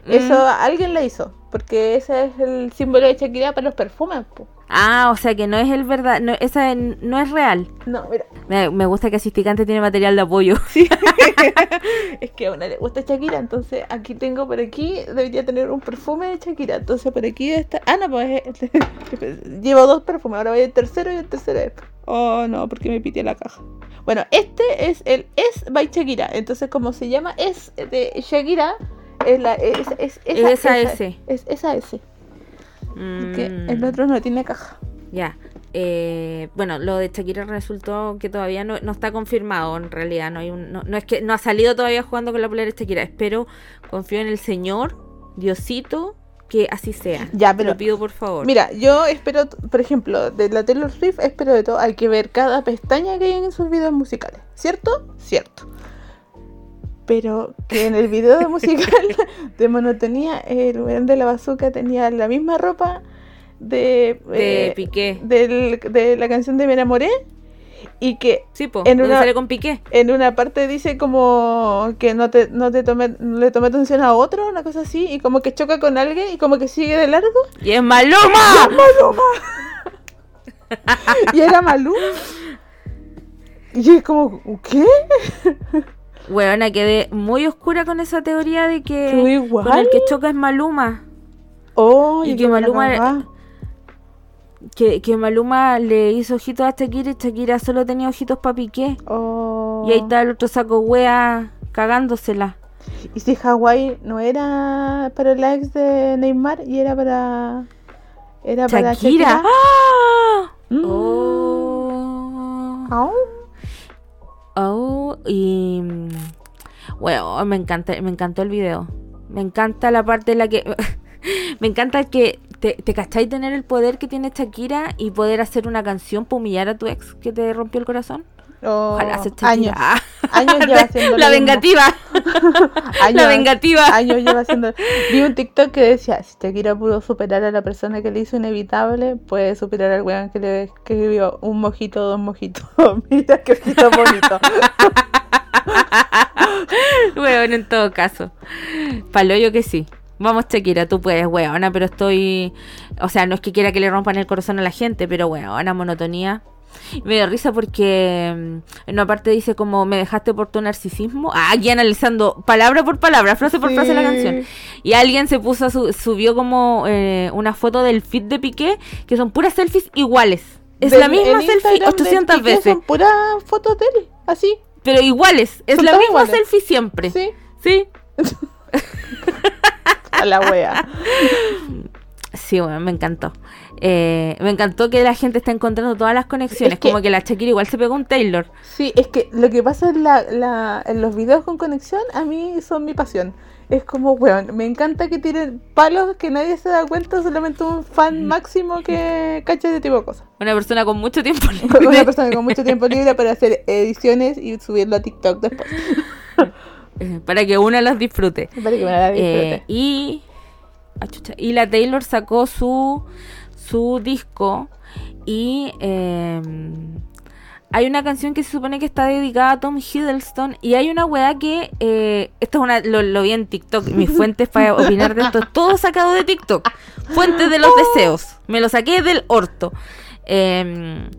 eso Mm. alguien la hizo. Porque ese es el símbolo de Shakira para los perfumes. po. Ah, o sea que no es el verdad, no, esa no es real. No, mira. Me, me gusta que Asisticante tiene material de apoyo. es que a una le gusta Shakira, entonces aquí tengo por aquí, debería tener un perfume de Shakira, entonces por aquí está... Ah, no, pues es- llevo dos perfumes, ahora voy el tercero y el tercero es... Oh, no, porque me pité la caja. Bueno, este es el Es by Shakira, entonces como se llama Es de Shakira, es la... Es, es- esa, Esa S. Es esa S, Mm, el otro no tiene caja. Ya. Eh, bueno, lo de Shakira resultó que todavía no, no está confirmado en realidad. No, hay un, no, no es que no ha salido todavía jugando con la polera de Shakira. Espero, confío en el Señor, Diosito, que así sea. Ya, Te pero- lo pido por favor. Mira, yo espero, por ejemplo, de la Taylor Swift, espero de todo. Hay que ver cada pestaña que hay en sus videos musicales. ¿Cierto? Cierto. Pero que en el video de musical de monotonía, el weón de la bazooka tenía la misma ropa de, de eh, Piqué. del- de la canción de Me enamoré. Y que Sí, po. en una- sale con Piqué. en una parte dice como que no te, no te tome, no le tome atención a otro, una cosa así, y como que choca con alguien y como que sigue de largo. Y es Maluma. Maluma. y era Maluma. Y yo como, ¿qué? Weona, quedé muy oscura con esa teoría de que igual. con el que choca es Maluma. Oh, Y y que Maluma. Que, que Maluma le hizo ojitos a Shakira y Shakira solo tenía ojitos para Piqué. Oh. Y ahí está el otro saco wea cagándosela. Y si Hawái no era para la ex de Neymar y era para. Era para Shakira. Shakira. ¡Ah! Mm. Oh. Oh, y bueno, me encanta, me encantó el video. Me encanta la parte en la que me encanta que te, te cacháis tener el poder que tiene Shakira y poder hacer una canción para humillar a tu ex que te rompió el corazón. Oh, Ojalá Shakira. años. Años lleva haciendo la vengativa. Años, La vengativa. Años lleva haciendo. Vi un TikTok que decía: si Shakira pudo superar a la persona que le hizo inevitable, puede superar al weón que le escribió un mojito, dos mojitos. Mira qué ojito bonito. Weón, en todo caso. Paloyo que sí. Vamos, Shakira, tú puedes, weona, pero estoy. O sea, no es que quiera que le rompan el corazón a la gente, pero weona, monotonía. Me dio risa porque mm, en una parte dice como me dejaste por tu narcisismo. Ah, aquí analizando palabra por palabra, frase por frase la canción. Y alguien se puso, subió como eh, una foto del feed de Piqué, que son puras selfies iguales. Es Del- la misma el selfie Instagram de 800 Piqué veces, Son puras fotos de él, así. pero iguales. Es Son la misma iguales. selfie siempre. Sí. ¿Sí? A la wea. Sí, bueno, me encantó. Eh, me encantó que la gente está encontrando todas las conexiones. Es que- como que la Shakira igual se pegó un Taylor. Sí, es que lo que pasa en, la, la- en los videos con conexión a mí son mi pasión. Es como, weón, me encanta que tiren palos que nadie se da cuenta, solamente un fan máximo que cacha ese tipo de cosas. Una persona con mucho tiempo libre. Una persona con mucho tiempo libre para hacer ediciones y subirlo a TikTok después. Eh, para que una las disfrute. Para que me la Eh, disfrute. y, ah, y la Taylor sacó su, su disco y eh, hay una canción que se supone que está dedicada a Tom Hiddleston y hay una weá que, eh, esto es una, lo, lo vi en TikTok, mis fuentes para opinar de esto, es todo sacado de TikTok, fuentes de los deseos, me lo saqué del orto. Em,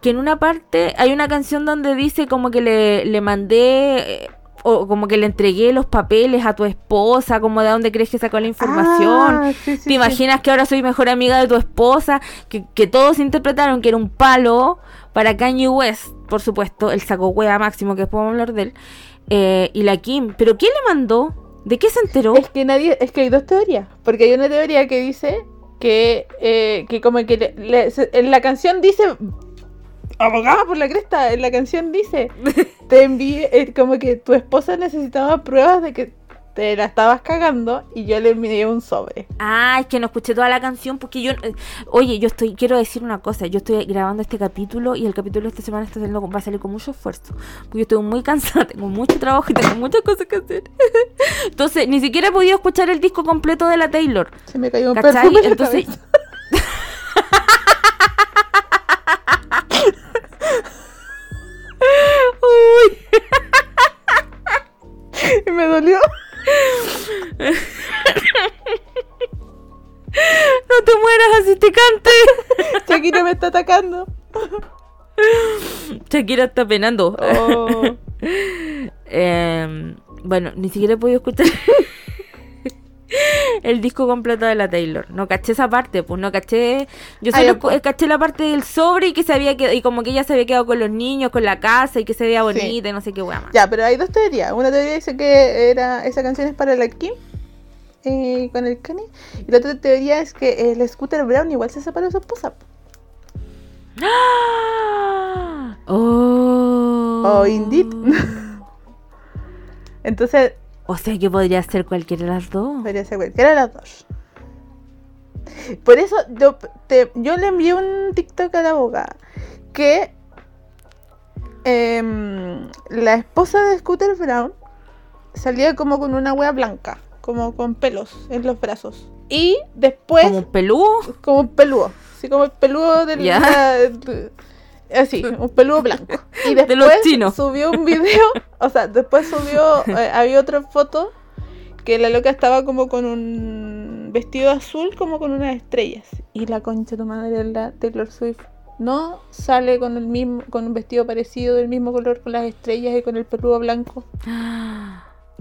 que en una parte hay una canción donde dice como que le, le mandé eh, o como que le entregué los papeles a tu esposa, como de dónde crees que sacó la información. Ah, sí, sí, ¿Te sí. imaginas que ahora soy mejor amiga de tu esposa? Que, que todos interpretaron que era un palo para Kanye West, por supuesto, el saco wea máximo, que después vamos a hablar de él. eh, y la Kim. ¿Pero quién le mandó? ¿De qué se enteró? Es que nadie, es que hay dos teorías. Porque hay una teoría que dice que, eh, que como que le- le- se- en la canción dice abogada por la cresta, en la canción dice te envié, eh, como que tu esposa necesitaba pruebas de que te la estabas cagando y yo le envié un sobre. Ah, es que no escuché toda la canción porque yo... eh, oye, yo estoy... Quiero decir una cosa. Yo estoy grabando este capítulo y el capítulo de esta semana está saliendo, va a salir con mucho esfuerzo. Porque yo estoy muy cansada, tengo mucho trabajo y tengo muchas cosas que hacer. Entonces, ni siquiera he podido escuchar el disco completo de la Taylor. Se me cayó un ¿Cachai? perfume Entonces... Uy. Y me dolió. No te mueras, asistente. Shakira me está atacando. Shakira está penando. Oh. Eh, bueno, ni siquiera he podido escuchar el disco completo de la Taylor. No caché esa parte, pues no caché. Yo Ah, solo pues. cu- caché la parte del sobre y que se había quedado, y como que ella se había quedado con los niños, con la casa y que se veía Sí. bonita y no sé qué weá más. Ya, pero hay dos teorías. Una teoría dice que era esa canción es para la Kim eh, con el Kanye. Y la otra teoría es que el Scooter Brown igual se separó de su esposa. Oh. Oh, indeed. Entonces, O sea que podría ser cualquiera de las dos. podría ser cualquiera de las dos. Por eso yo, te- yo le envié un TikTok a la abogada que em, la esposa de Scooter Brown salía como con una wea blanca, como con pelos en los brazos. Y después Como un peludo. como un peludo, así como el peludo del la- así, un peludo blanco. Y De después los chinos. subió un video, o sea, después subió, eh, había otra foto que la loca estaba como con un vestido azul, como con unas estrellas. Y la concha de tu madre, la Taylor Swift, no sale con el mismo, con un vestido parecido, del mismo color, con las estrellas y con el peludo blanco.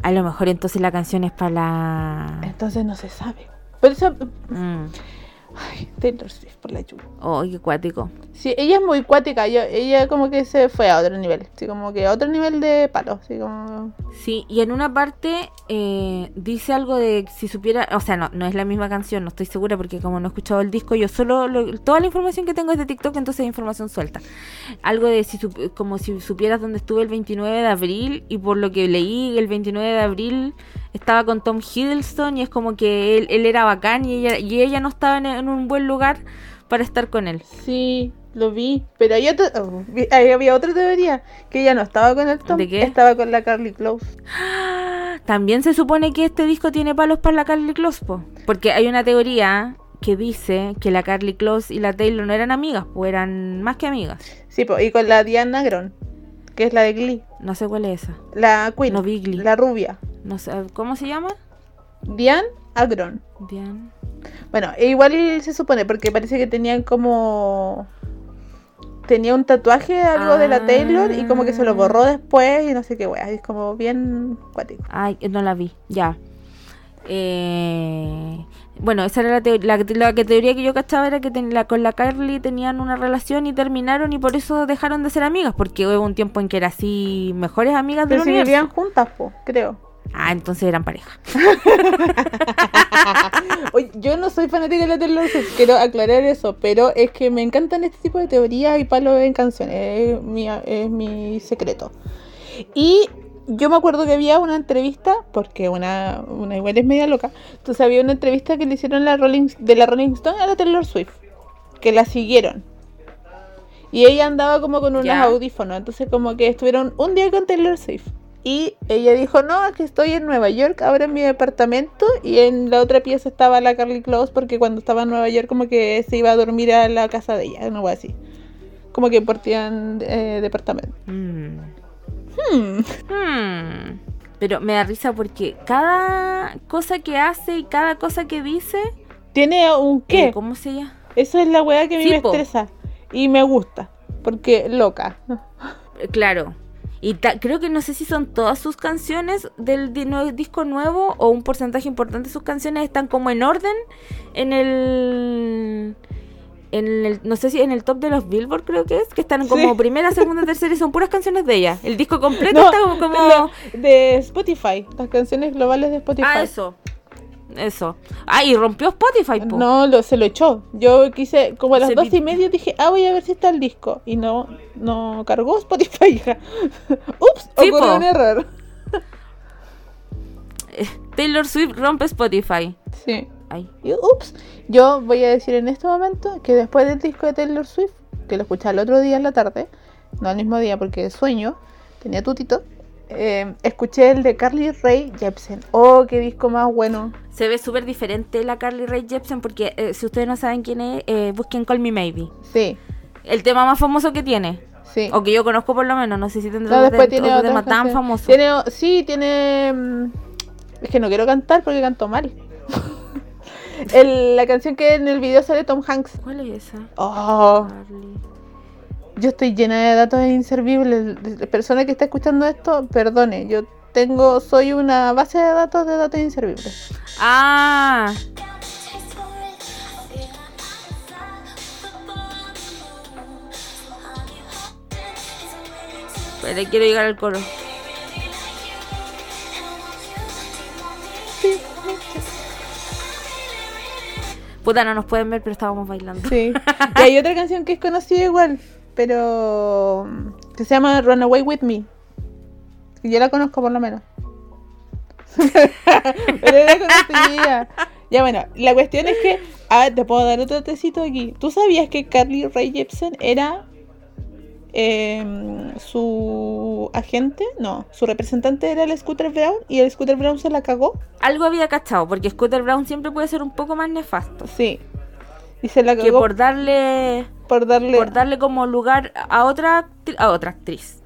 A lo mejor entonces la canción es para la. Entonces no se sabe. Por eso, Mm. Ay, Taylor Swift por la lluvia. Oh, qué cuático. Sí, ella es muy cuática, ella, ella como que se fue a otro nivel, así como que a otro nivel de palo, así como... Sí, y en una parte eh, dice algo de si supiera, o sea, no, no es la misma canción, no estoy segura porque como no he escuchado el disco, yo solo, lo- toda la información que tengo es de TikTok, entonces es información suelta. Algo de si, como si supieras dónde estuve el 29 de abril y por lo que leí, el 29 de abril estaba con Tom Hiddleston y es como que él, él era bacán y ella, y ella no estaba en, en un buen lugar para estar con él. Sí, lo vi, pero hay oh, vi- había otra teoría, que ella no estaba con el Tom, ¿De qué? estaba con la Carly Close. También se supone que este disco tiene palos para la Carly Close, po. porque hay una teoría que dice que la Carly Close y la Taylor no eran amigas, pues eran más que amigas. Sí, po, y con la Diana Agron, que es la de Glee, No sé cuál es esa. la Queen, No vi Glee. la rubia. No sé, ¿cómo se llama? Diane Agron. Bien. Bueno, e igual se supone, porque parece que tenían como... Tenía un tatuaje algo de la Ah. Taylor y como que se lo borró después y no sé qué wea, es como bien cuático. Ay, no la vi, ya. Eh, bueno, esa era la, la, teoría que yo cachaba era que ten- la, con la Carly tenían una relación y terminaron y por eso dejaron de ser amigas, porque hubo un tiempo en que eran así mejores amigas del Pero si universo. vivían juntas, po, creo. Ah, entonces eran pareja. Oye, yo no soy fanática de la Taylor quiero aclarar eso, pero es que me encantan este tipo de teorías y palos en canciones, es mi, es mi secreto. Y yo me acuerdo que había una entrevista, porque una, una igual es media loca, entonces había una entrevista que le hicieron la Rolling, de la Rolling Stone a la Taylor Swift, que la siguieron. Y ella andaba como con unos Ya. audífonos, entonces como que estuvieron un día con Taylor Swift. Y ella dijo, no, es que estoy en Nueva York, ahora en mi departamento, y en la otra pieza estaba la Carly Close, porque cuando estaba en Nueva York como que se iba a dormir a la casa de ella, cosa así. Como que partían eh, departamento. Mm. Hmm. Hmm. Pero me da risa porque cada cosa que hace y cada cosa que dice. Tiene un qué. eh, ¿Cómo se llama? Esa es la weá que a mí Sí, me po. estresa. Y me gusta. Porque loca. Eh, Claro. Y creo que no sé si son todas sus canciones del di- disco nuevo o un porcentaje importante de sus canciones están como en orden en el en el no sé si en el top de los Billboard creo que es que están como Sí. primera, segunda, tercera y son puras canciones de ella. El disco completo No, está como, como- de Spotify. Las canciones globales de Spotify. ah eso. Eso. Ah, y rompió Spotify, po. No, lo, se lo echó. Yo quise, como a las dos y media dije, ah, voy a ver si está el disco. Y no, no cargó Spotify, hija. Ups, Sí, ocurrió po. un error. Eh, Taylor Swift rompe Spotify. Sí. Ay. Ups, yo voy a decir en este momento que después del disco de Taylor Swift, que lo escuché el otro día en la tarde, no al mismo día porque sueño, tenía tutito, eh, escuché el de Carly Rae Jepsen. Oh, qué disco más bueno. Se ve súper diferente la Carly Rae Jepsen porque eh, si ustedes no saben quién es, eh, busquen Call Me Maybe. Sí, El tema más famoso que tiene. sí. O que yo conozco por lo menos, no sé si tendrá No, después tiene otro tema tan famoso. Tiene, sí, tiene. mm, Es que no quiero cantar porque canto mal. El- la canción que en el video sale Tom Hanks. ¿Cuál es esa? Oh, yo estoy llena de datos inservibles. La persona que está escuchando esto, perdone. Yo tengo, soy una base de datos de datos inservibles. Ah, pero quiero llegar al coro. Puta, no nos pueden ver, pero estábamos bailando. Sí. Y hay otra canción que es conocida igual, pero que se llama Runaway With Me. Y yo la conozco por lo menos. pero era conocida. Ya bueno, la cuestión es que, a ver, te puedo dar otro tecito aquí. ¿Tú sabías que Carly Rae Jepsen era em, su agente? No, su representante era el Scooter Brown y el Scooter Brown se la cagó. Algo había cachado, porque Scooter Brown siempre puede ser un poco más nefasto. Sí. Y se la Que cagó por darle por darle por darle como lugar a otra a otra actriz,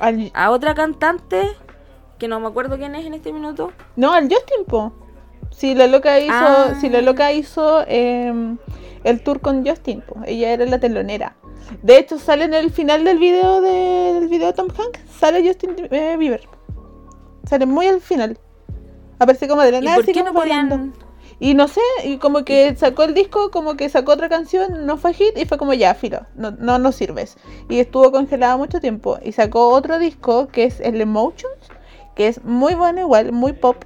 al, a otra cantante que no me acuerdo quién es en este minuto. No, al Justin, po. Si la loca hizo, Ah. si la loca hizo em, el tour con Justin, po. Ella era la telonera. De hecho, sale en el final del video de- del video de Tom Hanks, sale Justin eh, Bieber. Sale muy al final. Aparece como de la ¿Y nada, por así qué como no bailando. podían Y no sé, y como que sacó el disco, como que sacó otra canción, no fue hit, y fue como ya, filo, no, no, no sirves. Y estuvo congelada mucho tiempo. Y sacó otro disco que es el Emotions, que es muy bueno igual, muy pop.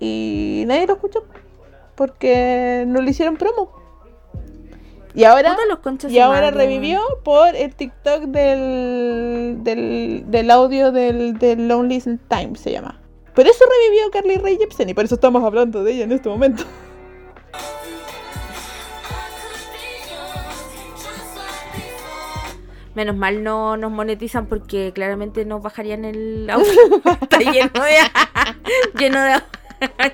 Y nadie lo escuchó porque no le hicieron promo. Y ahora, los y ahora madre, revivió por el TikTok del, del, del audio del, del Lonely Time, se llama. Por eso revivió Carly Rae Jepsen y por eso estamos hablando de ella en este momento. Menos mal no nos monetizan porque claramente nos bajarían el audio. Está lleno de lleno de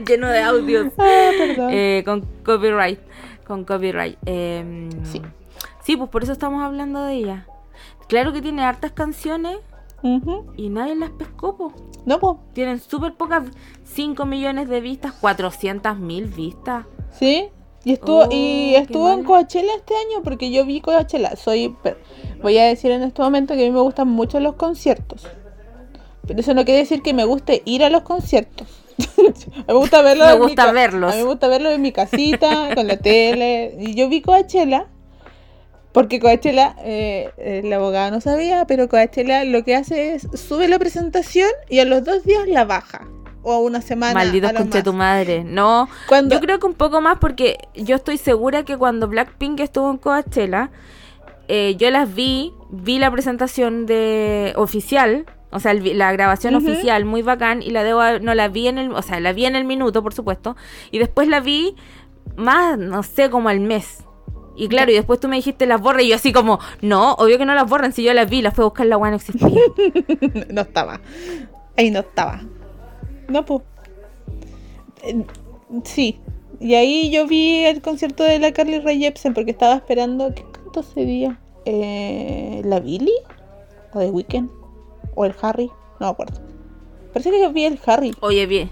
lleno de audios Ah, eh, con copyright, con copyright. Em, Sí. sí, pues por eso estamos hablando de ella. Claro que tiene hartas canciones y nadie las pescó, po. No, po. Tienen súper pocas, 5 millones de vistas, 400 mil vistas. Sí. Y estuvo, Oh, y qué estuvo en. Coachella este año porque yo vi Coachella. Soy, voy a decir en este momento que a mí me gustan mucho los conciertos. Pero eso no quiere decir que me guste ir a los conciertos. A me gusta verlos. Me en mi gusta verlos. A mí me gusta verlos en mi casita, con la tele. Y yo vi Coachella porque Coachella, eh, la abogada no sabía, pero Coachella lo que hace es sube la presentación y a los dos días la baja. o una semana. A conche más. tu madre. No, Cuando- yo creo que un poco más porque yo estoy segura que cuando Blackpink estuvo en Coachella, eh, yo las vi, vi la presentación de oficial, o sea, el la grabación oficial muy bacán y la debo no la vi en el, o sea, la vi en el minuto, por supuesto, y después la vi más, no sé, como al mes. Y claro, y después tú me dijiste las borras y yo así como, no, obvio que no las borran, si yo las vi, las fui a buscar, la weá no existía. no estaba. Ahí no estaba. No, pues. sí. Y ahí yo vi el concierto de la Carly Rae Jepsen porque estaba esperando. ¿Qué cantó ese día? Eh, ¿La Billy? ¿O The Weeknd? ¿O el Harry? No me acuerdo. Parece que yo vi el Harry. Oye, bien.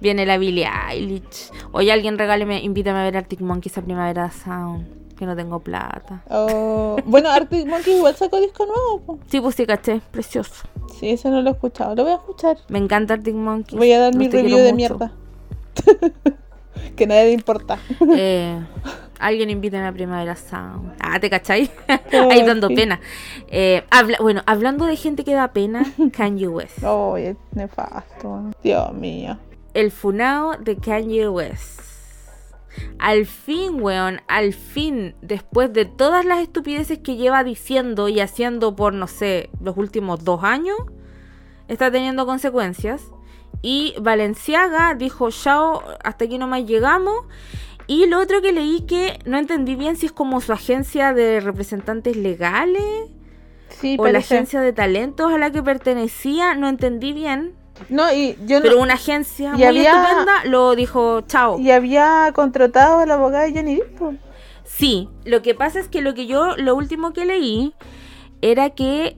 Viene la Billie Eilish. Oye, alguien regáleme, invítame a ver Arctic Monkeys a Primavera Sound. Que no tengo plata. Oh, bueno, Arctic Monkeys igual sacó disco nuevo. po. Sí, pues sí, caché. Precioso. Sí, ese no lo he escuchado. Lo voy a escuchar. Me encanta Arctic Monkeys. Voy a dar mi review de mucho. mierda. que nadie le importa. Eh, alguien invítame a Primavera Sound. Ah, ¿te cachai? Ahí dando sí. pena. Eh, habla- bueno, hablando de gente que da pena, Kanye West. Oh, es nefasto. Dios mío. El funao de Kanye West. Al fin, weón, al fin, después de todas las estupideces que lleva diciendo y haciendo por, no sé, los últimos dos años, está teniendo consecuencias. Y Valenciaga dijo, chao, hasta aquí nomás llegamos. Y lo otro que leí que no entendí bien si es como su agencia de representantes legales Sí, o la agencia de talentos a la que pertenecía, no entendí bien. No, y yo no- Pero una agencia Y muy había- estupenda lo dijo, chao. Y había contratado al abogado de Johnny Depp. Sí, lo que pasa es que lo que yo, lo último que leí era que,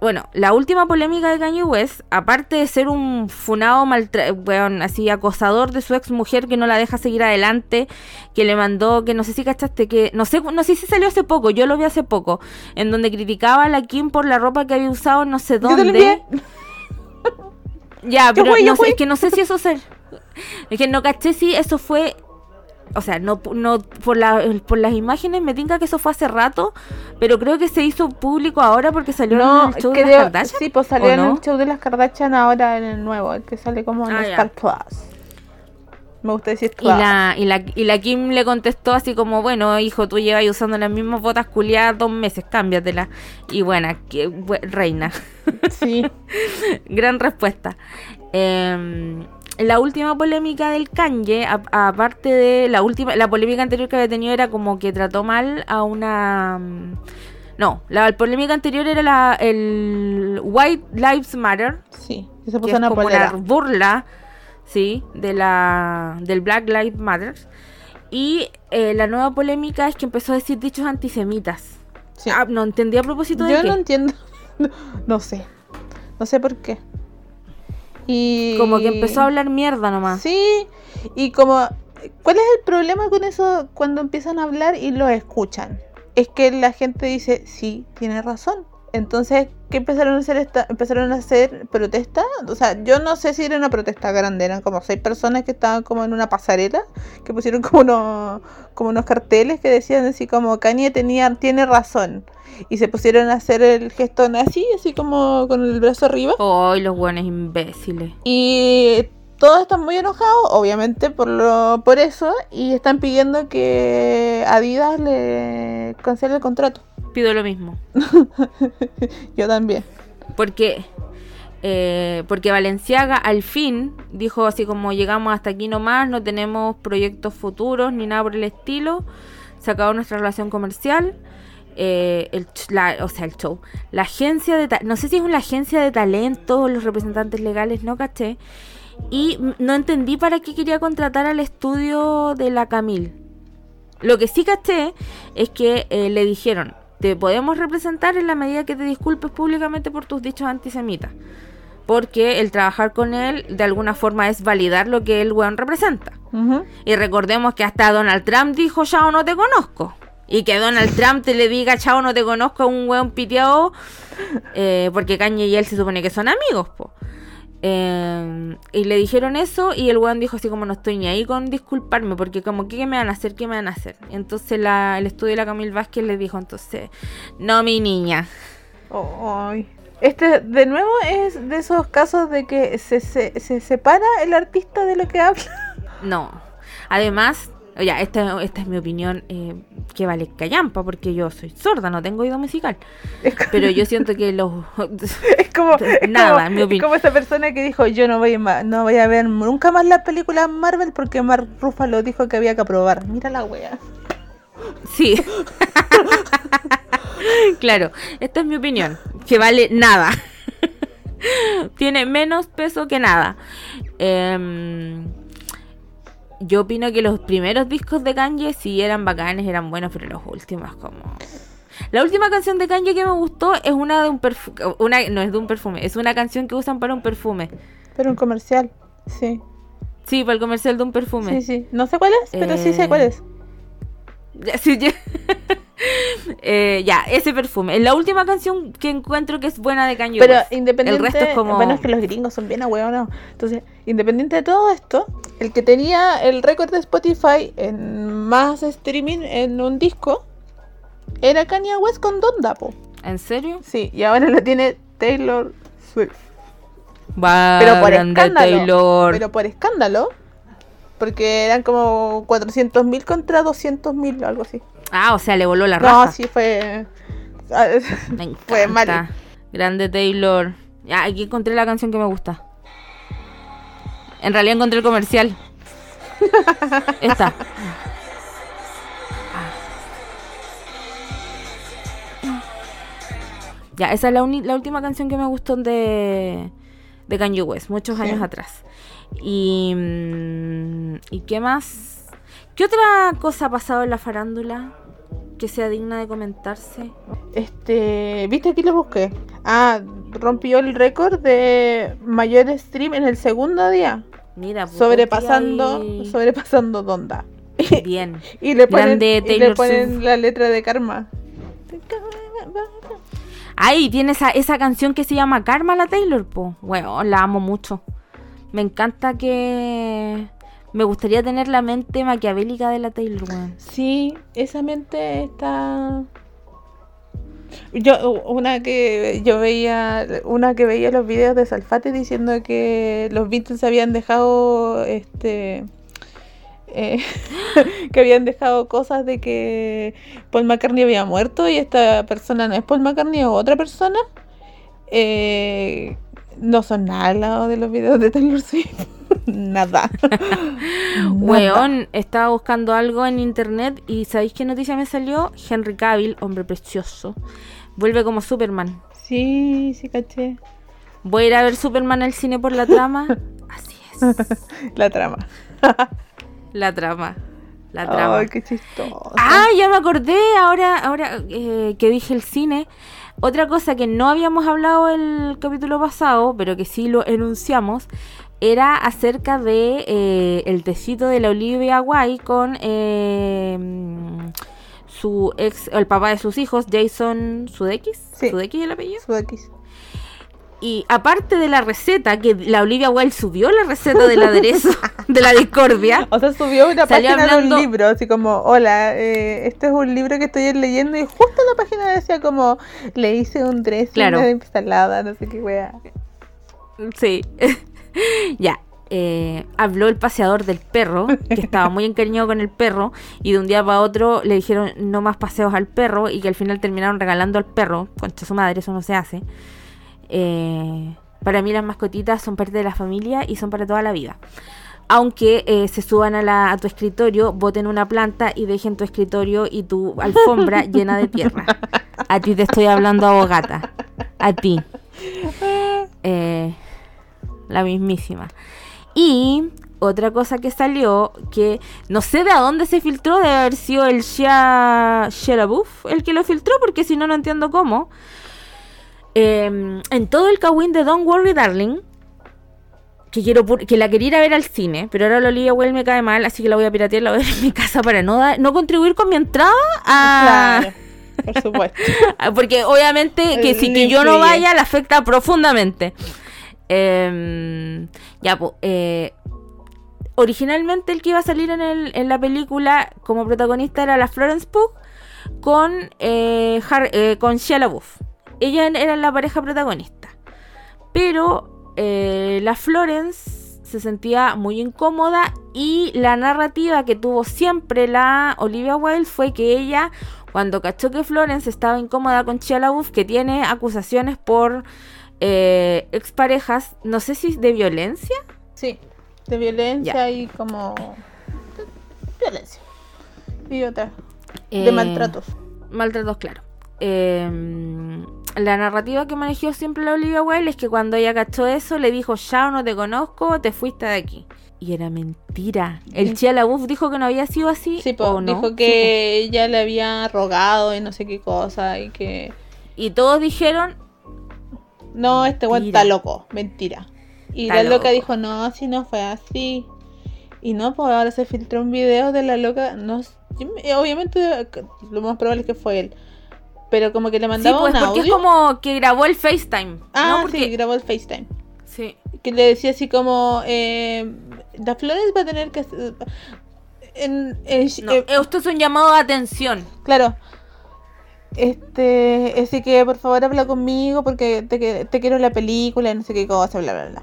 bueno, la última polémica de Kanye West, aparte de ser un funado maltra weón, así acosador de su ex mujer que no la deja seguir adelante, que le mandó, que no sé si cachaste, que no sé, no sé si salió hace poco, yo lo vi hace poco, en donde criticaba a la Kim por la ropa que había usado no sé dónde. Ya, Yo pero fui, yo no sé, fui. es que no sé si eso se... Es que no caché si eso fue... O sea, no, no por, la, por las imágenes me tinca que eso fue hace rato, pero creo que se hizo público ahora porque salió No, en el show de las Kardashian. sí, pues salió ¿o en no? el show de las Kardashian ahora en el nuevo, el que sale como en Ah. Star Plus. Me gusta decir Y Plus. la, y, la, y la Kim le contestó así como, bueno, hijo, tú llevas usando las mismas botas culiadas dos meses, cámbiatelas. Y bueno, que, reina. Sí. Gran respuesta. Em, la última polémica del Kanye, aparte de la última, la polémica anterior que había tenido era como que trató mal a una. mm, No, la polémica anterior era la, el White Lives Matter, Sí. que se que puso es una como polera. una burla, sí, de la del Black Lives Matter. Y eh, la nueva polémica es que empezó a decir dichos antisemitas. Sí. Ah, no entendí a propósito de Yo qué. no entiendo. No sé. No sé por qué. Y. Como que empezó a hablar mierda nomás. Sí. Y como. ¿Cuál es el problema con eso cuando empiezan a hablar y lo escuchan? Es que la gente dice, sí, tiene razón. Entonces, ¿qué empezaron a hacer? Esta, empezaron a hacer protestas. O sea, yo no sé si era una protesta grande, eran como seis personas que estaban como en una pasarela, que pusieron como unos, como unos carteles que decían así como Kanye tenía, tiene razón. Y se pusieron a hacer el gesto nazi, así como con el brazo arriba. Ay, los buenos imbéciles. Y todos están muy enojados, obviamente, por lo, por eso, y están pidiendo que Adidas le cancele el contrato. Pido lo mismo. Yo también. Porque, eh, porque Valenciaga al fin dijo así como llegamos hasta aquí nomás, no tenemos proyectos futuros ni nada por el estilo. Se acabó nuestra relación comercial. eh, el, ch- la- o sea, el show. La agencia de... No sé si es una agencia de talento, los representantes legales, no caché. Y no entendí para qué quería contratar al estudio de la Camille. Lo que sí caché es que eh, le dijeron, te podemos representar en la medida que te disculpes públicamente por tus dichos antisemitas. Porque el trabajar con él de alguna forma es validar lo que el weón representa. Y recordemos que hasta Donald Trump dijo, chao, no te conozco. Y que Donald Trump te le diga, chao, no te conozco a un weón piteado. eh, porque Kanye y él se supone que son amigos, po. Eh, y le dijeron eso y el weón dijo así como no estoy ni ahí con disculparme porque como que ¿qué me van a hacer, qué me van a hacer. Entonces la, el estudio de la Camille Vázquez le dijo entonces, no mi niña, Ay. Este, de nuevo, es de esos casos de que se, se, se separa el artista de lo que habla. No. Además, ya, esta, esta es mi opinión eh, que vale callampa, porque yo soy sorda, no tengo oído musical. Pero yo siento que los... Es como, es Nada, como, mi opinión. es como esa persona que dijo, yo no voy, no voy a ver nunca más las películas Marvel porque Mark Ruffalo dijo que había que aprobar. Mira la wea. Sí. claro, esta es mi opinión, que vale nada. Tiene menos peso que nada. Em, yo opino que los primeros discos de Kanye sí eran bacanes, eran buenos, pero los últimos como... La última canción de Kanye que me gustó es una de un perfume, una no es de un perfume, es una canción que usan para un perfume. Pero un comercial, sí. Sí, para el comercial de un perfume. Sí, sí. No sé cuál es, pero sí sé cuál es. Ya, sí, ya. Eh, ya, ese perfume. Es la última canción que encuentro que es buena de Kanye Pero West. independiente, El resto es como... bueno, es que los gringos son bien ahueonados. Entonces, independiente de todo esto, el que tenía el récord de Spotify en más streaming en un disco era Kanye West con Donda, po. ¿En serio? Sí, y ahora lo tiene Taylor Swift. Va, Pero por escándalo. Taylor. Pero por escándalo. Porque eran como 400.000 contra 200.000 o algo así. Ah, o sea, le voló la No, raja. sí fue. ah, Me encanta. Fue mal. Grande Taylor. Ya, aquí encontré la canción que me gusta. En realidad encontré el comercial. Esta. Ya, esa es la, la última canción que me gustó de, de Kanye West, muchos Sí. años atrás. Y, mm, ¿Y qué más? ¿Qué otra cosa ha pasado en la farándula que sea digna de comentarse? Este, viste aquí lo busqué. Ah, rompió el récord de mayor stream en el segundo día, Mira, pues, sobrepasando, sobrepasando Donda. Bien. Y le ponen, y le ponen la letra de Karma. Ay, tiene esa, esa canción que se llama Karma la Taylor, po. Bueno, la amo mucho. Me encanta que. Me gustaría tener la mente maquiavélica de la Taylor. Sí, esa mente está. Yo, una que yo veía, una que veía los videos de Salfate diciendo que los Beatles habían dejado, este, eh, que habían dejado cosas de que Paul McCartney había muerto y esta persona no es Paul McCartney o otra persona, eh, no son nada al lado de los videos de Taylor Swift. Nada. Weón, estaba buscando algo en internet y ¿sabéis qué noticia me salió? Henry Cavill, hombre precioso, vuelve como Superman. Sí, sí, caché. Voy a ir a ver Superman al cine por la trama. Así es. La trama. La trama. La trama. Ay, qué chistoso. Ah, ya me acordé, ahora, ahora eh, que dije el cine. Otra cosa que no habíamos hablado el capítulo pasado, pero que sí lo enunciamos, era acerca de eh, el tecito de la Olivia Guay con eh, su ex, el papá de sus hijos, Jason Sudeikis. Sí. ¿Sudeikis el apellido? Sudakis. Y aparte de la receta, que la Olivia Wilde subió la receta del aderezo de la discordia. O sea, subió una página de hablando- un libro, así como, hola, eh, este es un libro que estoy leyendo y justo la página decía como, le hice un dressing Claro. de ensalada, no sé qué wea. Sí. ya. eh, habló el paseador del perro, que estaba muy encariñado con el perro, y de un día para otro le dijeron no más paseos al perro, y que al final terminaron regalando al perro, concha su madre, eso no se hace. Eh, para mí las mascotitas son parte de la familia y son para toda la vida. Aunque eh, se suban a, la- a tu escritorio, boten una planta y dejen tu escritorio y tu alfombra llena de tierra. A ti te estoy hablando, abogata. A ti. Eh, la mismísima. Y otra cosa que salió, que no sé de a dónde se filtró, debe haber sido el Shia, Shia LaBeouf el que lo filtró, porque si no, no entiendo cómo. Eh, en todo el Kawin de Don't Worry Darling, que quiero que la quería ir a ver al cine, pero ahora la Olivia Wilde me cae mal, así que la voy a piratear, la voy a ver en mi casa para no, no contribuir con mi entrada a... Claro, por supuesto. Porque obviamente que si que yo no vaya le afecta profundamente. Em, ya, eh, originalmente el que iba a salir en, el- en la película como protagonista era la Florence Pugh con, eh, Har- eh, con Shia LaBeouf. Ella era la pareja protagonista. Pero eh, la Florence se sentía muy incómoda y la narrativa que tuvo siempre la Olivia Wilde fue que ella, cuando cachó que Florence estaba incómoda con Chia LaBeouf, que tiene acusaciones por eh, exparejas, no sé si de violencia. Sí, de violencia y como... Violencia. Y otra. De Eh, maltratos. Maltratos, claro. Eh, la narrativa que manejó siempre la Olivia Wilde es que cuando ella cachó eso, le dijo, ya no te conozco, te fuiste de aquí. Y era mentira. El. Chia LaBeouf dijo que no había sido así. Sí, po, ¿o no? dijo Sí, que ella le había rogado y no sé qué cosa y que... Y todos dijeron, No, este Mentira. está loco, mentira. Y Está la loca loco. dijo, no, si no fue así. Y no, pues ahora se filtró un video de la loca, no obviamente lo más probable es que fue él. Pero como que le sí, mandaba pues un porque audio. es como que grabó el FaceTime. Ah, ¿no? Porque... sí, grabó el FaceTime. sí. Que le decía así como, eh, Flores va a tener que... En, en- No, eh, esto es un llamado de atención. Claro. Este, así que por favor habla conmigo porque te, te quiero la película, no sé qué cosa, bla, bla, bla.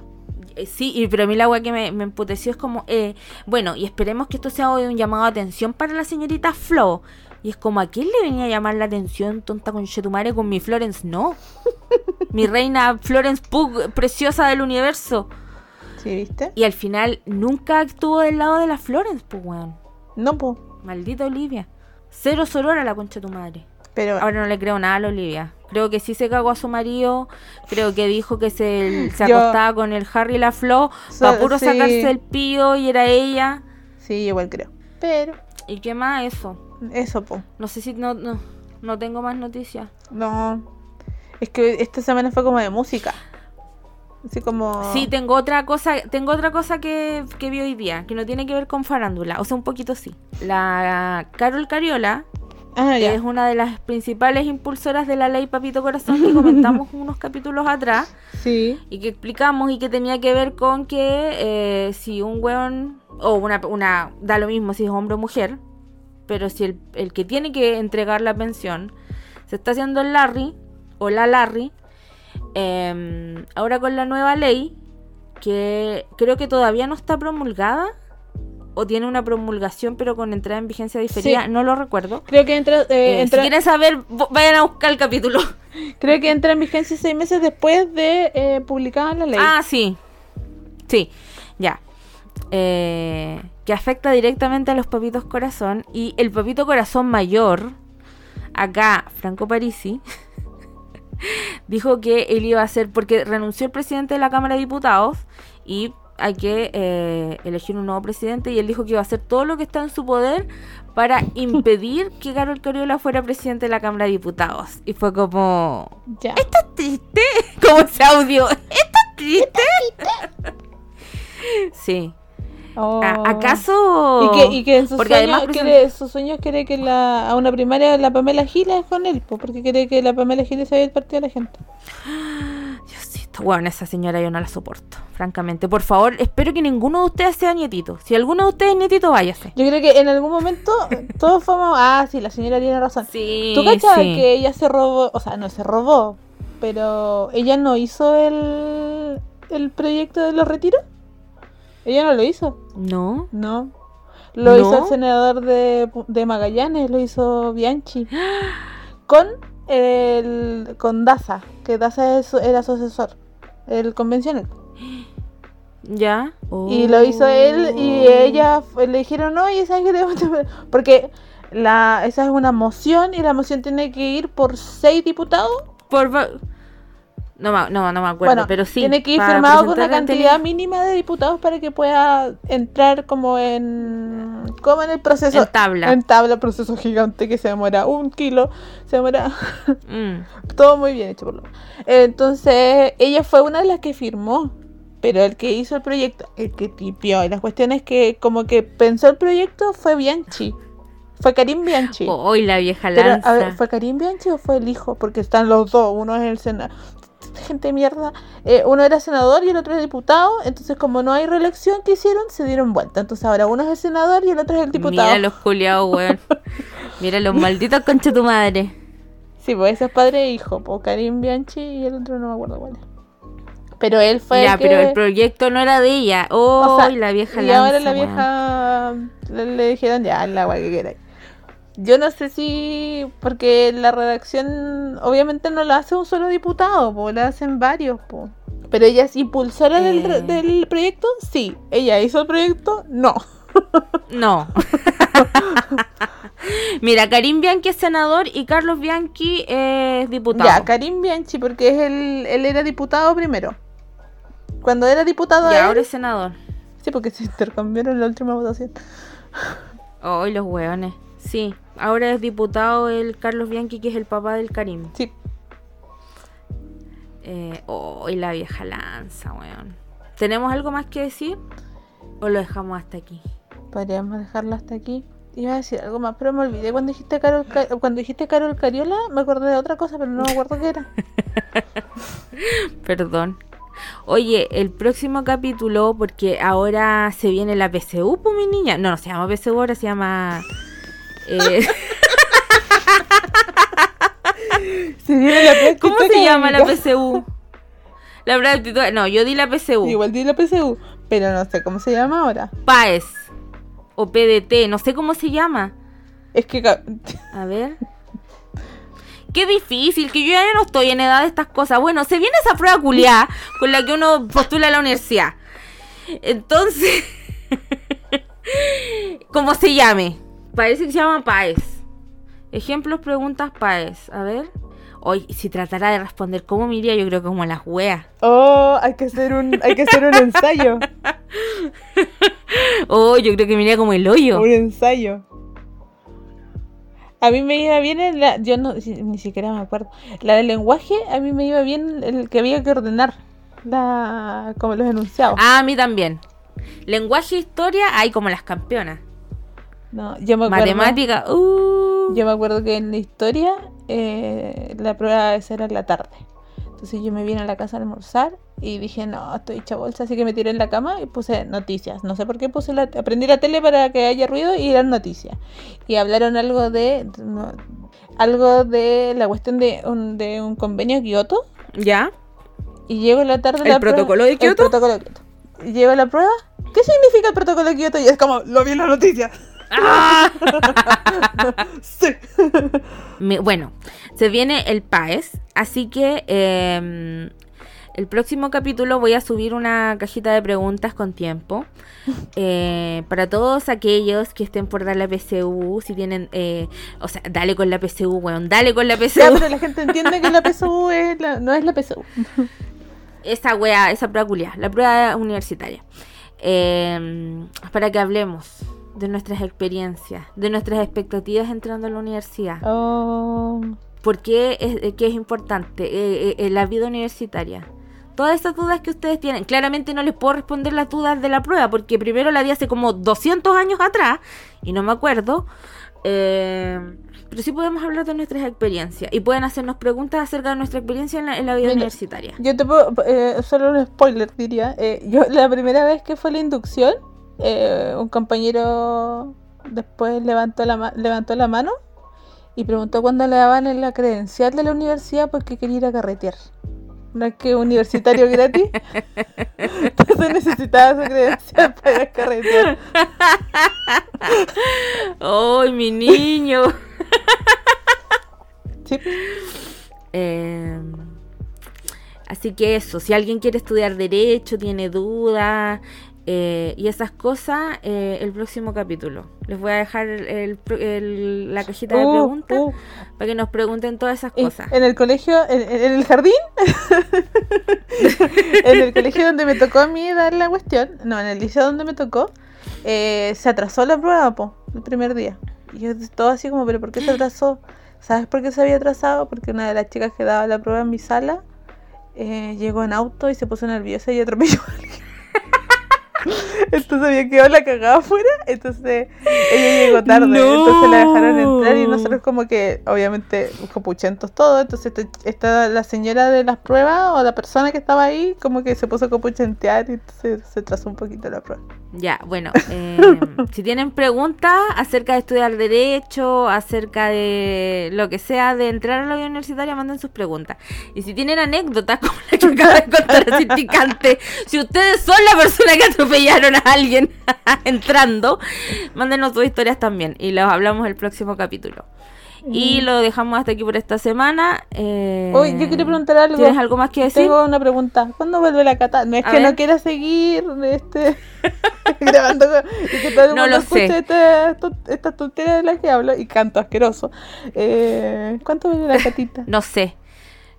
Eh, Sí, y, pero a mí la weá que me, me emputeció es como, eh, bueno, y esperemos que esto sea hoy un llamado de atención para la señorita Flo. Y es como, ¿a quién le venía a llamar la atención, tonta con Chetumare, con mi Florence? No. mi reina Florence Pug, preciosa del universo. ¿Sí, viste? Y al final nunca actuó del lado de la Florence, pues weón. No, pues. Maldita Olivia. Cero sorora la concha de tu madre. Pero Ahora no le creo nada a la Olivia. Creo que sí se cagó a su marido. Creo que dijo que se, se Yo- acostaba con el Harry y la Flo So- para puro sí. sacarse el pío y era ella. sí, igual creo. Pero ¿Y qué más eso? Eso, pues. No sé si no, no, no tengo más noticias. No. Es que esta semana fue como de música. Así como. Sí, tengo otra cosa, tengo otra cosa que, que vi hoy día, que no tiene que ver con farándula, o sea, un poquito sí. La Carol Cariola, Ah, que ya. es una de las principales impulsoras de la ley Papito Corazón que comentamos unos capítulos atrás. Sí. y que explicamos y que tenía que ver con que eh, si un weón, o una, una, da lo mismo si es hombre o mujer, pero si el, el que tiene que entregar la pensión se está haciendo el Larry o la Larry, em, ahora con la nueva ley, que creo que todavía no está promulgada, o tiene una promulgación pero con entrada en vigencia diferida, Sí. no lo recuerdo. Creo que entra, eh, Eh, entra- Si quieren saber, vayan a buscar el capítulo. creo que entra en vigencia seis meses después de eh, publicada la ley. Ah, sí. Sí, ya. Que afecta directamente a los papitos corazón. Y el papito corazón mayor, acá, Franco Parisi, dijo que él iba a hacer, porque renunció el presidente de la Cámara de Diputados y hay que eh, elegir un nuevo presidente y él dijo que iba a hacer todo lo que está en su poder para impedir que Carol Cariola fuera presidente de la Cámara de Diputados. Y fue como, ya. ¿Estás triste? Como ese audio. ¿Estás triste? sí. Oh. ¿Acaso? Y que, y que en sus Porque sueños, además quiere, sus sueños quiere que la, a una primaria la Pamela Giles es con él, po, porque quiere que la Pamela Giles se vaya del partido de la gente. Diosito, bueno, esa señora yo no la soporto, francamente. Por favor, espero que ninguno de ustedes sea nietito. Si alguno de ustedes es nietito, váyase. Yo creo que en algún momento todos fuimos, ah, sí, la señora tiene razón. Sí, ¿Tú cachas sí. que ella se robó, o sea, no se robó, pero ella no hizo el, el proyecto de los retiros? Ella no lo hizo, No. no. Lo ¿No? hizo el senador de, de Magallanes, lo hizo Bianchi. Con el con Daza, que Daza es- era su asesor, el convencional. ¿Ya? Y lo hizo él y Oh. ella le dijeron, no, y ¿sabes qué te- Porque la, esa es una moción y la moción tiene que ir por seis diputados. Por... No, no, no me acuerdo, bueno, pero sí. tiene que ir firmado con una cantidad mínima de diputados para que pueda entrar como en como en el proceso. En tabla. En tabla, proceso gigante que se demora un kilo, se demora Mm. todo muy bien hecho por lo menos. Entonces, ella fue una de las que firmó. Pero el que hizo el proyecto, el que tipió. Y la cuestión es que como que pensó el proyecto fue Bianchi. Fue Karim Bianchi. Hoy la vieja Pero, lanza. a ver, ¿fue Karim Bianchi o fue el hijo? Porque están los dos. Uno es el senador. Gente de mierda. Eh, uno era senador y el otro es diputado. Entonces, como no hay reelección que hicieron, se dieron vuelta. Entonces, ahora uno es el senador y el otro es el diputado. Mira los culiados, weón. Mira los malditos concha tu madre. Sí, pues ese es padre e hijo, pues Karim Bianchi y el otro no me acuerdo cuál es. Pero él fue Ya, el que... pero el proyecto no era de ella. Oh, o sea, y la vieja Y ahora la weón. vieja le, le dijeron ya, la agua que queráis. Yo no sé si, porque la redacción obviamente no la hace un solo diputado, pues la hacen varios, pues. Pero ella es impulsora del, Eh. del proyecto, sí. Ella hizo el proyecto, no. No. Mira, Karim Bianchi es senador y Carlos Bianchi es diputado. Ya, Karim Bianchi, porque es el, él era diputado primero. Cuando era diputado, Y él- ahora es senador. sí, porque se intercambiaron la última votación. Oh, los hueones. Sí, ahora es diputado el Carlos Bianchi, que es el papá del Karim. Sí, Eh, oh, y la vieja lanza, weón. ¿Tenemos algo más que decir? ¿O lo dejamos hasta aquí? podríamos dejarlo hasta aquí. Iba a decir algo más, pero me olvidé cuando dijiste Carol, Ca- cuando dijiste Carol Cariola, me acordé de otra cosa, pero no me acuerdo qué era. Perdón. Oye, el próximo capítulo, porque ahora se viene la PSU, pues mi niña. No, no se llama PSU, ahora se llama. Eh, Se viene la prueba ¿Cómo se llama la. PSU? La actitud. No, yo di la PSU. Igual di la PSU, pero no sé cómo se llama ahora. PAES. O PDT, no sé cómo se llama. Es que A ver. Qué difícil, que yo ya no estoy en edad de estas cosas. Bueno, se viene esa prueba culiada con la que uno postula a la universidad. Entonces, ¿cómo se llame? Parece que se llama PAES. Ejemplos, preguntas, PAES. A ver. Hoy, si tratara de responder cómo me iría, yo creo que como las weas. Oh, hay que hacer un, hay que hacer un ensayo. Oh, yo creo que me iría como el hoyo. Un ensayo. A mí me iba bien en la. Yo no, ni siquiera me acuerdo. La del lenguaje, a mí me iba bien el que había que ordenar. La, como los enunciados. Ah, a mí también. Lenguaje e historia, hay como las campeonas. No, yo me acuerdo. Matemática, uh. Yo me acuerdo que en la historia eh, la prueba esa era en la tarde. Entonces yo me vine a la casa a almorzar y dije, no, estoy hecha bolsa, así que me tiré en la cama y puse noticias. No sé por qué puse la, aprendí la tele para que haya ruido y eran noticias. Y hablaron algo de no, algo de la cuestión de un, de un convenio Kioto. ¿Ya? Y llego en la tarde ¿El la prueba- protocolo de el Kioto? protocolo de Kioto. Llego a la prueba. ¿Qué significa el protocolo de Kioto? Y es como, lo vi en la noticia. ¡Ah! sí. Me- bueno, se viene el PAES, así que eh, el próximo capítulo voy a subir una cajita de preguntas con tiempo. eh, para todos aquellos que estén por dar la PSU, si tienen, eh, o sea, dale con la PSU, weón, dale con la PSU. Ya, pero la gente entiende que la PSU es la- no es la PSU. esa wea, esa prueba culiá, la prueba universitaria. Eh, para que hablemos de nuestras experiencias, de nuestras expectativas entrando a la universidad. Oh, ¿Por qué es, eh, que es importante eh, eh, eh, la vida universitaria? Todas esas dudas que ustedes tienen, claramente no les puedo responder las dudas de la prueba, porque primero la di hace como 200 años atrás y no me acuerdo. Eh, pero sí podemos hablar de nuestras experiencias y pueden hacernos preguntas acerca de nuestra experiencia en la, en la vida Mira, universitaria. yo te puedo, eh, solo un spoiler diría. Eh, yo la primera vez que fue la inducción, eh, un compañero después levantó la, levantó la mano y preguntó cuándo le daban en la credencial de la universidad porque quería ir a carretear. No es que universitario gratis. Entonces necesitaba su credencial para ir a carretear. ¡Ay, mi niño! Sí. Eh, así que eso, si alguien quiere estudiar derecho, tiene dudas eh, y esas cosas, eh, el próximo capítulo. Les voy a dejar el- el- la cajita de Uh, preguntas uh. para que nos pregunten todas esas cosas. En el colegio, en, en el jardín, en el colegio donde me tocó a mí dar la cuestión, no, en el liceo donde me tocó, eh, se atrasó la prueba, po, el primer día. Y yo todo así como, pero ¿por qué se atrasó? ¿Sabes por qué se había atrasado? Porque una de las chicas que daba la prueba en mi sala eh, llegó en auto y se puso nerviosa y atropelló a alguien. Entonces había quedado la cagada afuera, entonces ella llegó tarde, entonces la dejaron entrar y nosotros como que, obviamente, copuchentos todos, entonces esta, la señora de las pruebas o la persona que estaba ahí como que se puso a copuchentear y entonces se trazó un poquito la prueba. Ya, bueno, eh, si tienen preguntas acerca de estudiar Derecho, acerca de lo que sea de entrar a la universitaria, manden sus preguntas. Y si tienen anécdotas como la que acaba de contar el si ustedes son la persona que atropellaron a alguien entrando, mándenos sus historias también y los hablamos el próximo capítulo. Y lo dejamos hasta aquí por esta semana. Eh, Oye, yo quería preguntar algo. ¿Tienes algo más que decir? Tengo una pregunta. ¿Cuándo vuelve la cata? No es que no quiera seguir este grabando y que todo el no mundo escuche esta, esta tontería de la que hablo y canto asqueroso. Eh, ¿Cuánto vuelve la catita? no sé.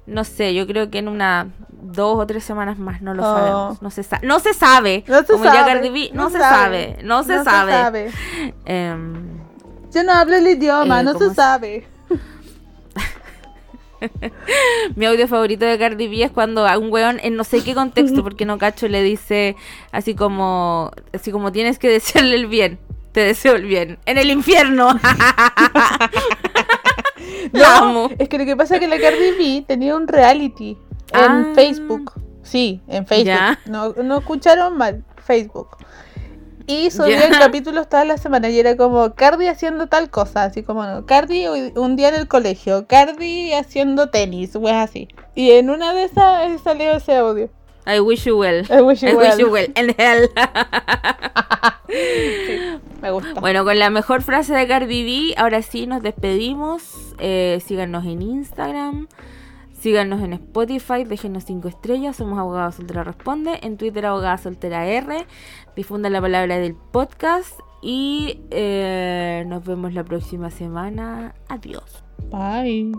No sé, yo creo que en una dos o tres semanas más, no lo oh. sabemos. No se, sabe no se sabe. No se Como sabe. Cardi B, no, se sabe. No se sabe. Em, yo no hablo el idioma, eh, no se sabe. Mi audio favorito de Cardi B es cuando a un weón en no sé qué contexto, porque no cacho, le dice así como, así como tienes que desearle el bien. Te deseo el bien. En el infierno. no, es que lo que pasa es que la Cardi B tenía un reality en ah. Facebook. Sí, en Facebook. No, no escucharon mal. Facebook. Y subía el capítulo toda la semana y era como Cardi haciendo tal cosa, así como Cardi un día en el colegio, Cardi haciendo tenis, pues así. Y en una de esas salió ese audio. I wish you well. I wish you, I well. Wish you well. Hell. me gusta. Bueno, con la mejor frase de Cardi B, ahora sí nos despedimos. Eh, síganos en Instagram. Síganos en Spotify, déjenos 5 estrellas, somos Abogada Soltera Responde, en Twitter Abogada Soltera R, difundan la palabra del podcast y eh, nos vemos la próxima semana. Adiós. Bye.